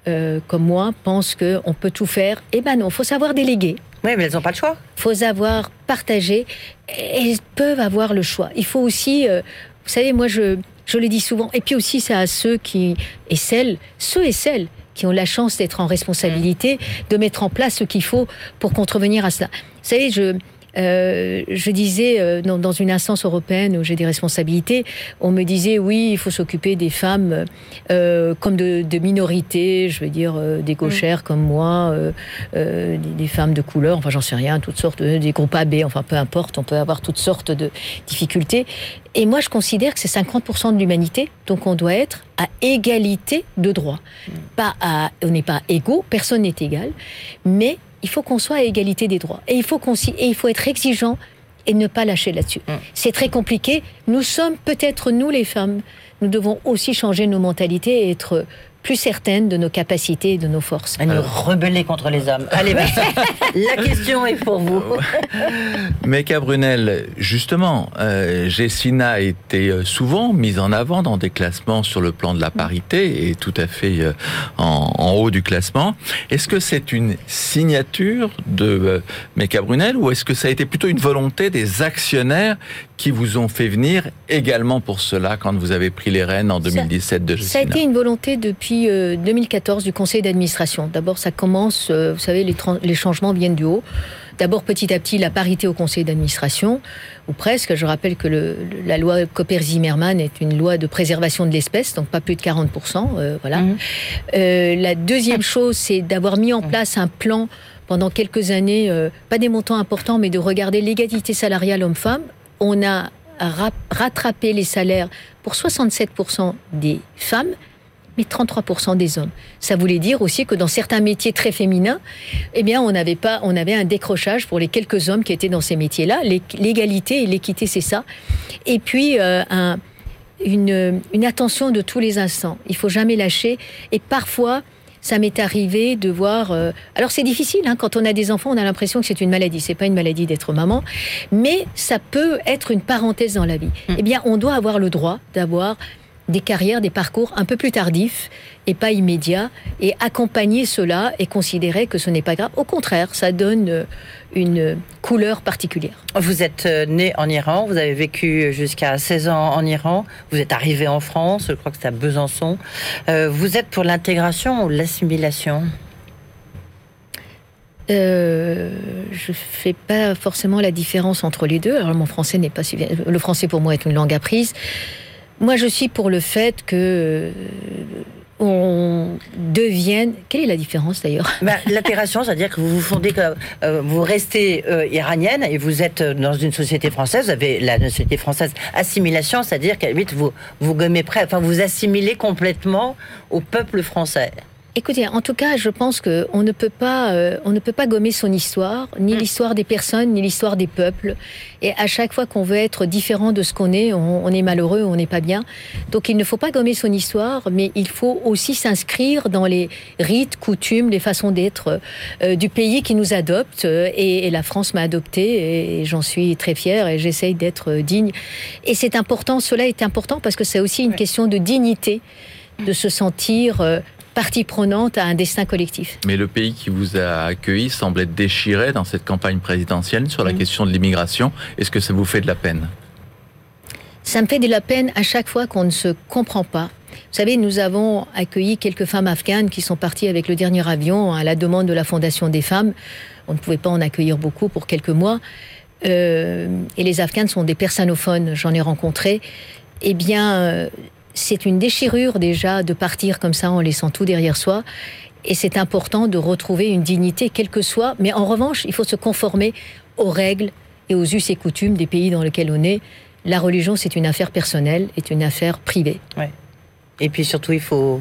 comme moi, pensent qu'on peut tout faire. Eh ben non, il faut savoir déléguer. Oui, mais elles n'ont pas le choix. Il faut savoir partager. Elles peuvent avoir le choix. Il faut aussi vous savez, moi, je, je le dis souvent. Et puis aussi, c'est à ceux qui, et celles, ceux et celles qui ont la chance d'être en responsabilité, de mettre en place ce qu'il faut pour contrevenir à cela. Vous savez, je, euh, je disais euh, dans, une instance européenne où j'ai des responsabilités, on me disait oui, il faut s'occuper des femmes euh, comme de, minorités, je veux dire des gauchères comme moi, des, femmes de couleur, enfin j'en sais rien, toutes sortes, des groupes AB, enfin peu importe, on peut avoir toutes sortes de difficultés. Et moi je considère que c'est 50% de l'humanité, donc on doit être à égalité de droits. Pas à, on n'est pas égaux, personne n'est égal, mais il faut qu'on soit à égalité des droits. Et il faut, qu'on et il faut être exigeant et ne pas lâcher là-dessus. Mm. C'est très compliqué. Nous sommes peut-être, nous les femmes, nous devons aussi changer nos mentalités et être plus certaine de nos capacités et de nos forces. À nous rebeller contre les hommes. Allez, la question est pour vous. Meka Brunel, justement, euh, Jessina a été euh, souvent mise en avant dans des classements sur le plan de la parité et tout à fait euh, en, haut du classement. Est-ce que c'est une signature de euh, Meka Brunel ou est-ce que ça a été plutôt une volonté des actionnaires qui vous ont fait venir également pour cela quand vous avez pris les rênes en 2017 de Jessina Ça a été une volonté depuis 2014 euh, du conseil d'administration. D'abord, ça commence, euh, vous savez, les, changements viennent du haut. D'abord, petit à petit, la parité au conseil d'administration, ou presque. Je rappelle que la loi Copper-Zimmermann est une loi de préservation de l'espèce, donc pas plus de 40%. Euh, voilà. Mhm. la deuxième chose, c'est d'avoir mis en place un plan pendant quelques années, pas des montants importants, mais de regarder l'égalité salariale homme-femme. On a rattrapé les salaires pour 67% des femmes mais 33% des hommes. Ça voulait dire aussi que dans certains métiers très féminins, eh bien, on avait pas, on avait un décrochage pour les quelques hommes qui étaient dans ces métiers-là. L'égalité et l'équité, c'est ça. Et puis, euh, un, une, une, attention de tous les instants. Il faut jamais lâcher. Et parfois, ça m'est arrivé de voir. Euh, alors c'est difficile hein, quand on a des enfants, on a l'impression que c'est une maladie. C'est pas une maladie d'être maman, mais ça peut être une parenthèse dans la vie. Mm. Eh bien, on doit avoir le droit d'avoir des carrières, des parcours un peu plus tardifs et pas immédiats, et accompagner cela et considérer que ce n'est pas grave. Au contraire, ça donne euh, une couleur particulière. Vous êtes euh, né en Iran, vous avez vécu jusqu'à 16 ans en Iran, vous êtes arrivé en France, je crois que c'est à Besançon. Euh, vous êtes pour l'intégration ou l'assimilation? Euh, je fais pas forcément la différence entre les deux. Alors mon français n'est pas le français pour moi est une langue apprise. Moi, je suis pour le fait que euh, on devienne. Quelle est la différence d'ailleurs? Ben, L'intégration, c'est-à-dire que vous vous fondez, que euh, vous restez euh, iranienne et vous êtes dans une société française. Vous avez la société française assimilation, c'est-à-dire qu'à vous vous gommez près, enfin vous assimilez complètement au peuple français. Écoutez, en tout cas, je pense qu'on ne peut pas, euh, on ne peut pas gommer son histoire, ni l'histoire des personnes, ni l'histoire des peuples. Et à chaque fois qu'on veut être différent de ce qu'on est, on, est malheureux, on n'est pas bien. Donc, il ne faut pas gommer son histoire, mais il faut aussi s'inscrire dans les rites, coutumes, les façons d'être euh, du pays qui nous adopte. Et, la France m'a adopté, et j'en suis très fière, et j'essaye d'être digne. Et c'est important. Cela est important parce que c'est aussi une question de dignité de se sentir euh, partie prenante à un destin collectif. Mais le pays qui vous a accueilli semble être déchiré dans cette campagne présidentielle sur la question de l'immigration. Est-ce que ça vous fait de la peine? Ça me fait de la peine à chaque fois qu'on ne se comprend pas. Vous savez, nous avons accueilli quelques femmes afghanes qui sont parties avec le dernier avion à la demande de la Fondation des femmes. On ne pouvait pas en accueillir beaucoup pour quelques mois. Euh, et les Afghanes sont des persanophones, j'en ai rencontré. Eh bien, euh, c'est une déchirure déjà de partir comme ça en laissant tout derrière soi. Et c'est important de retrouver une dignité, quelle que soit. Mais en revanche, il faut se conformer aux règles et aux us et coutumes des pays dans lesquels on est. La religion, c'est une affaire personnelle, est une affaire privée. Ouais. Et puis surtout, il faut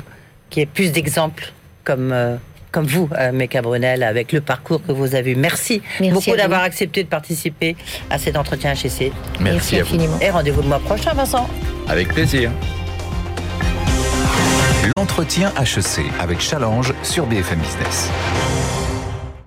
qu'il y ait plus d'exemples comme, euh, comme vous, euh, Meka Brunel, avec le parcours que vous avez eu. Merci, beaucoup d'avoir accepté de participer à cet entretien HEC. Merci, infiniment. Et rendez-vous le mois prochain, Vincent. Avec plaisir. L'entretien HEC avec Challenge sur BFM Business.